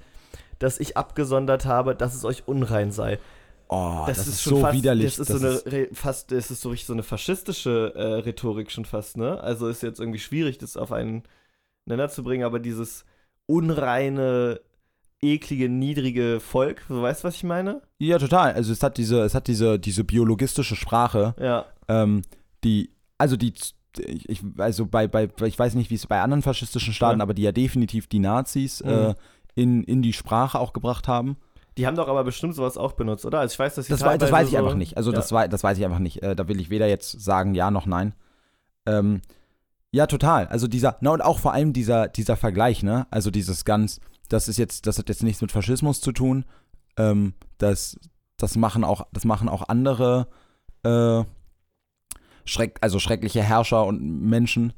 dass ich abgesondert habe, dass es euch unrein sei. Oh, das, ist, schon so fast, widerlich. Das ist so eine Re fast, das ist so richtig so eine faschistische äh, Rhetorik schon fast, ne? Also ist jetzt irgendwie schwierig, das auf einen Nenner zu bringen, aber dieses unreine, eklige, niedrige Volk, so weißt du, was ich meine? ja, total. Also es hat diese, es hat diese, diese biologistische Sprache, Ja, ähm, die, also die, ich, also bei, bei, ich weiß nicht, wie es bei anderen faschistischen Staaten, Ja. aber die ja definitiv die Nazis Mhm. äh, in, in die Sprache auch gebracht haben. Die haben doch aber bestimmt sowas auch benutzt, oder? Also ich weiß, dass Das, wei- das weiß ich so, einfach nicht. Also das, Ja. wei das weiß ich einfach nicht. Äh, da will ich weder jetzt sagen ja noch nein. Ähm, ja, total. Also dieser, na und auch vor allem dieser, dieser Vergleich, ne? Also dieses ganz, das ist jetzt, das hat jetzt nichts mit Faschismus zu tun. Ähm, das, das machen auch, das machen auch andere äh, schreck, also schreckliche Herrscher und Menschen.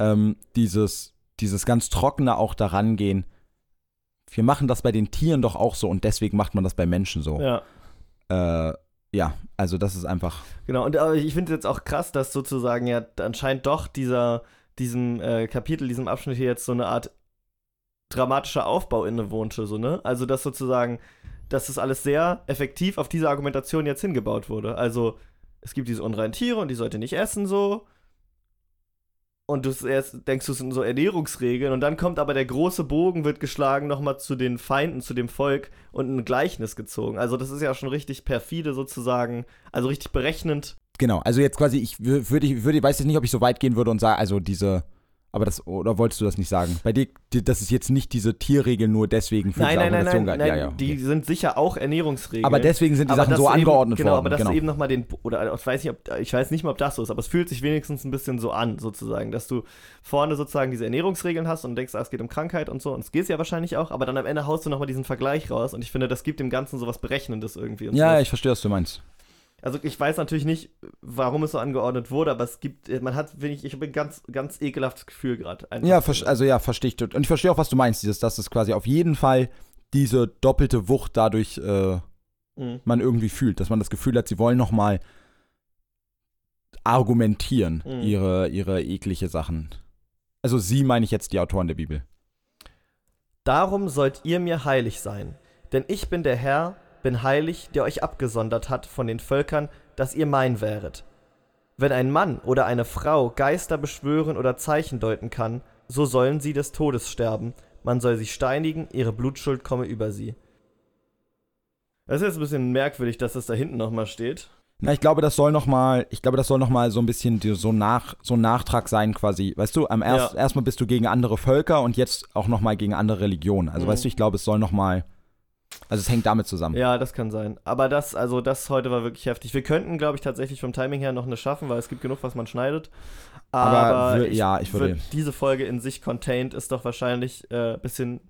Ähm, dieses, dieses ganz trockene auch daran gehen. Wir machen das bei den Tieren doch auch so und deswegen macht man das bei Menschen so. Ja. Äh, ja, also das ist einfach. Genau, und aber ich finde jetzt auch krass, dass sozusagen ja anscheinend doch dieser, diesem äh, Kapitel, diesem Abschnitt hier jetzt so eine Art dramatischer Aufbau innewohnte, so, ne? Also, dass sozusagen, dass das alles sehr effektiv auf diese Argumentation jetzt hingebaut wurde. Also, es gibt diese unreinen Tiere und die sollte nicht essen, so. Und du erst denkst, du sind so Ernährungsregeln und dann kommt aber der große Bogen, wird geschlagen nochmal zu den Feinden, zu dem Volk und ein Gleichnis gezogen. Also das ist ja schon richtig perfide sozusagen, also richtig berechnend Genau, also jetzt quasi, ich wür- würde, ich weiß jetzt nicht, ob ich so weit gehen würde und sage, also diese, aber das, oder wolltest du das nicht sagen? Bei dir, die- das ist jetzt nicht diese Tierregel nur deswegen für Nein, diese nein, nein, Argumentation nein, geil. nein ja, ja, die okay. sind sicher auch Ernährungsregeln. Aber deswegen sind die Aber Sachen so du angeordnet eben, genau, worden. aber dass genau. eben nochmal den, oder ich weiß nicht, ob, ich weiß nicht mal, ob das so ist, aber es fühlt sich wenigstens ein bisschen so an, sozusagen, dass du vorne sozusagen diese Ernährungsregeln hast und denkst, ah, es geht um Krankheit und so, und es geht ja wahrscheinlich auch, aber dann am Ende haust du nochmal diesen Vergleich raus und ich finde, das gibt dem Ganzen sowas Berechnendes irgendwie. Und ja, sowas. ich verstehe, was du meinst. Also ich weiß natürlich nicht, warum es so angeordnet wurde, aber es gibt, man hat, finde ich, ich habe ein ganz, ganz ekelhaftes Gefühl gerade. Ja, also ja, verstehe ich. Und ich verstehe auch, was du meinst, dieses, dass es quasi auf jeden Fall diese doppelte Wucht dadurch äh, Mhm. man irgendwie fühlt, dass man das Gefühl hat, sie wollen noch mal argumentieren, Mhm. ihre, ihre eklige Sachen. Also sie meine ich jetzt die Autoren der Bibel. Darum sollt ihr mir heilig sein, denn ich bin der Herr, bin heilig, der euch abgesondert hat von den Völkern, dass ihr mein wäret. Wenn ein Mann oder eine Frau Geister beschwören oder Zeichen deuten kann, so sollen sie des Todes sterben, man soll sie steinigen, ihre Blutschuld komme über sie. Das ist jetzt ein bisschen merkwürdig, dass das da hinten nochmal steht. Na, ich glaube, das soll noch mal, ich glaube, das soll noch mal so ein bisschen die, so, nach, so ein Nachtrag sein quasi. Weißt du, am erst, Ja. erstmal bist du gegen andere Völker und jetzt auch noch mal gegen andere Religionen. Also Mhm. weißt du, ich glaube, es soll noch mal, also es hängt damit zusammen. Ja, das kann sein. Aber das, also das heute war wirklich heftig. Wir könnten, glaube ich, tatsächlich vom Timing her noch eine schaffen, weil es gibt genug, was man schneidet. Aber Aber, ich ja, ich würde- würd- diese Folge in sich contained ist doch wahrscheinlich ein äh, bisschen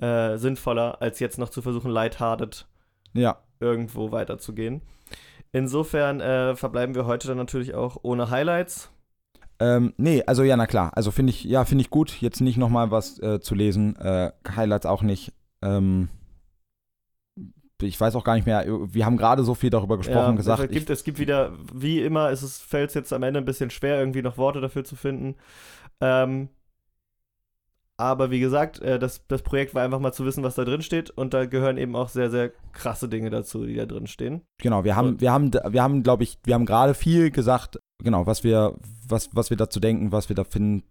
äh, sinnvoller, als jetzt noch zu versuchen, lighthearted Ja. irgendwo weiterzugehen. Insofern äh, verbleiben wir heute dann natürlich auch ohne Highlights. Ähm, nee, also ja, na klar. Also finde ich, ja, finde ich gut, jetzt nicht noch mal was äh, zu lesen. Äh, Highlights auch nicht. Ähm, ich weiß auch gar nicht mehr, wir haben gerade so viel darüber gesprochen, gesagt. Es gibt, es gibt wieder, wie immer, ist es fällt es jetzt am Ende ein bisschen schwer, irgendwie noch Worte dafür zu finden. Ähm, aber wie gesagt, äh, das, das Projekt war einfach mal zu wissen, was da drin steht. Und da gehören eben auch sehr, sehr krasse Dinge dazu, die da drin stehen. Genau, wir haben, wir haben, wir haben, glaube ich, wir haben gerade viel gesagt, genau, was wir, was, was wir dazu denken, was wir da finden.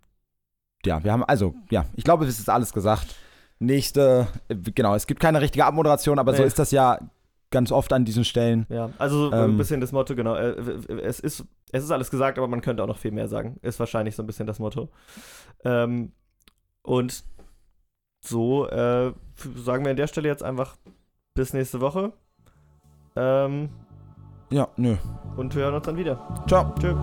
Ja, wir haben, also, ja, ich glaube, es ist alles gesagt. Nächste, äh, genau, es gibt keine richtige Abmoderation, aber so Nee. ist das ja ganz oft an diesen Stellen. Ja, also so Ähm. ein bisschen das Motto, genau. äh, Es ist, es ist alles gesagt, aber man könnte auch noch viel mehr sagen. Ist wahrscheinlich so ein bisschen das Motto. Ähm, und so äh, sagen wir an der Stelle jetzt einfach bis nächste Woche. Ähm, Ja, nö. und wir hören uns dann wieder. Ciao. Tschö.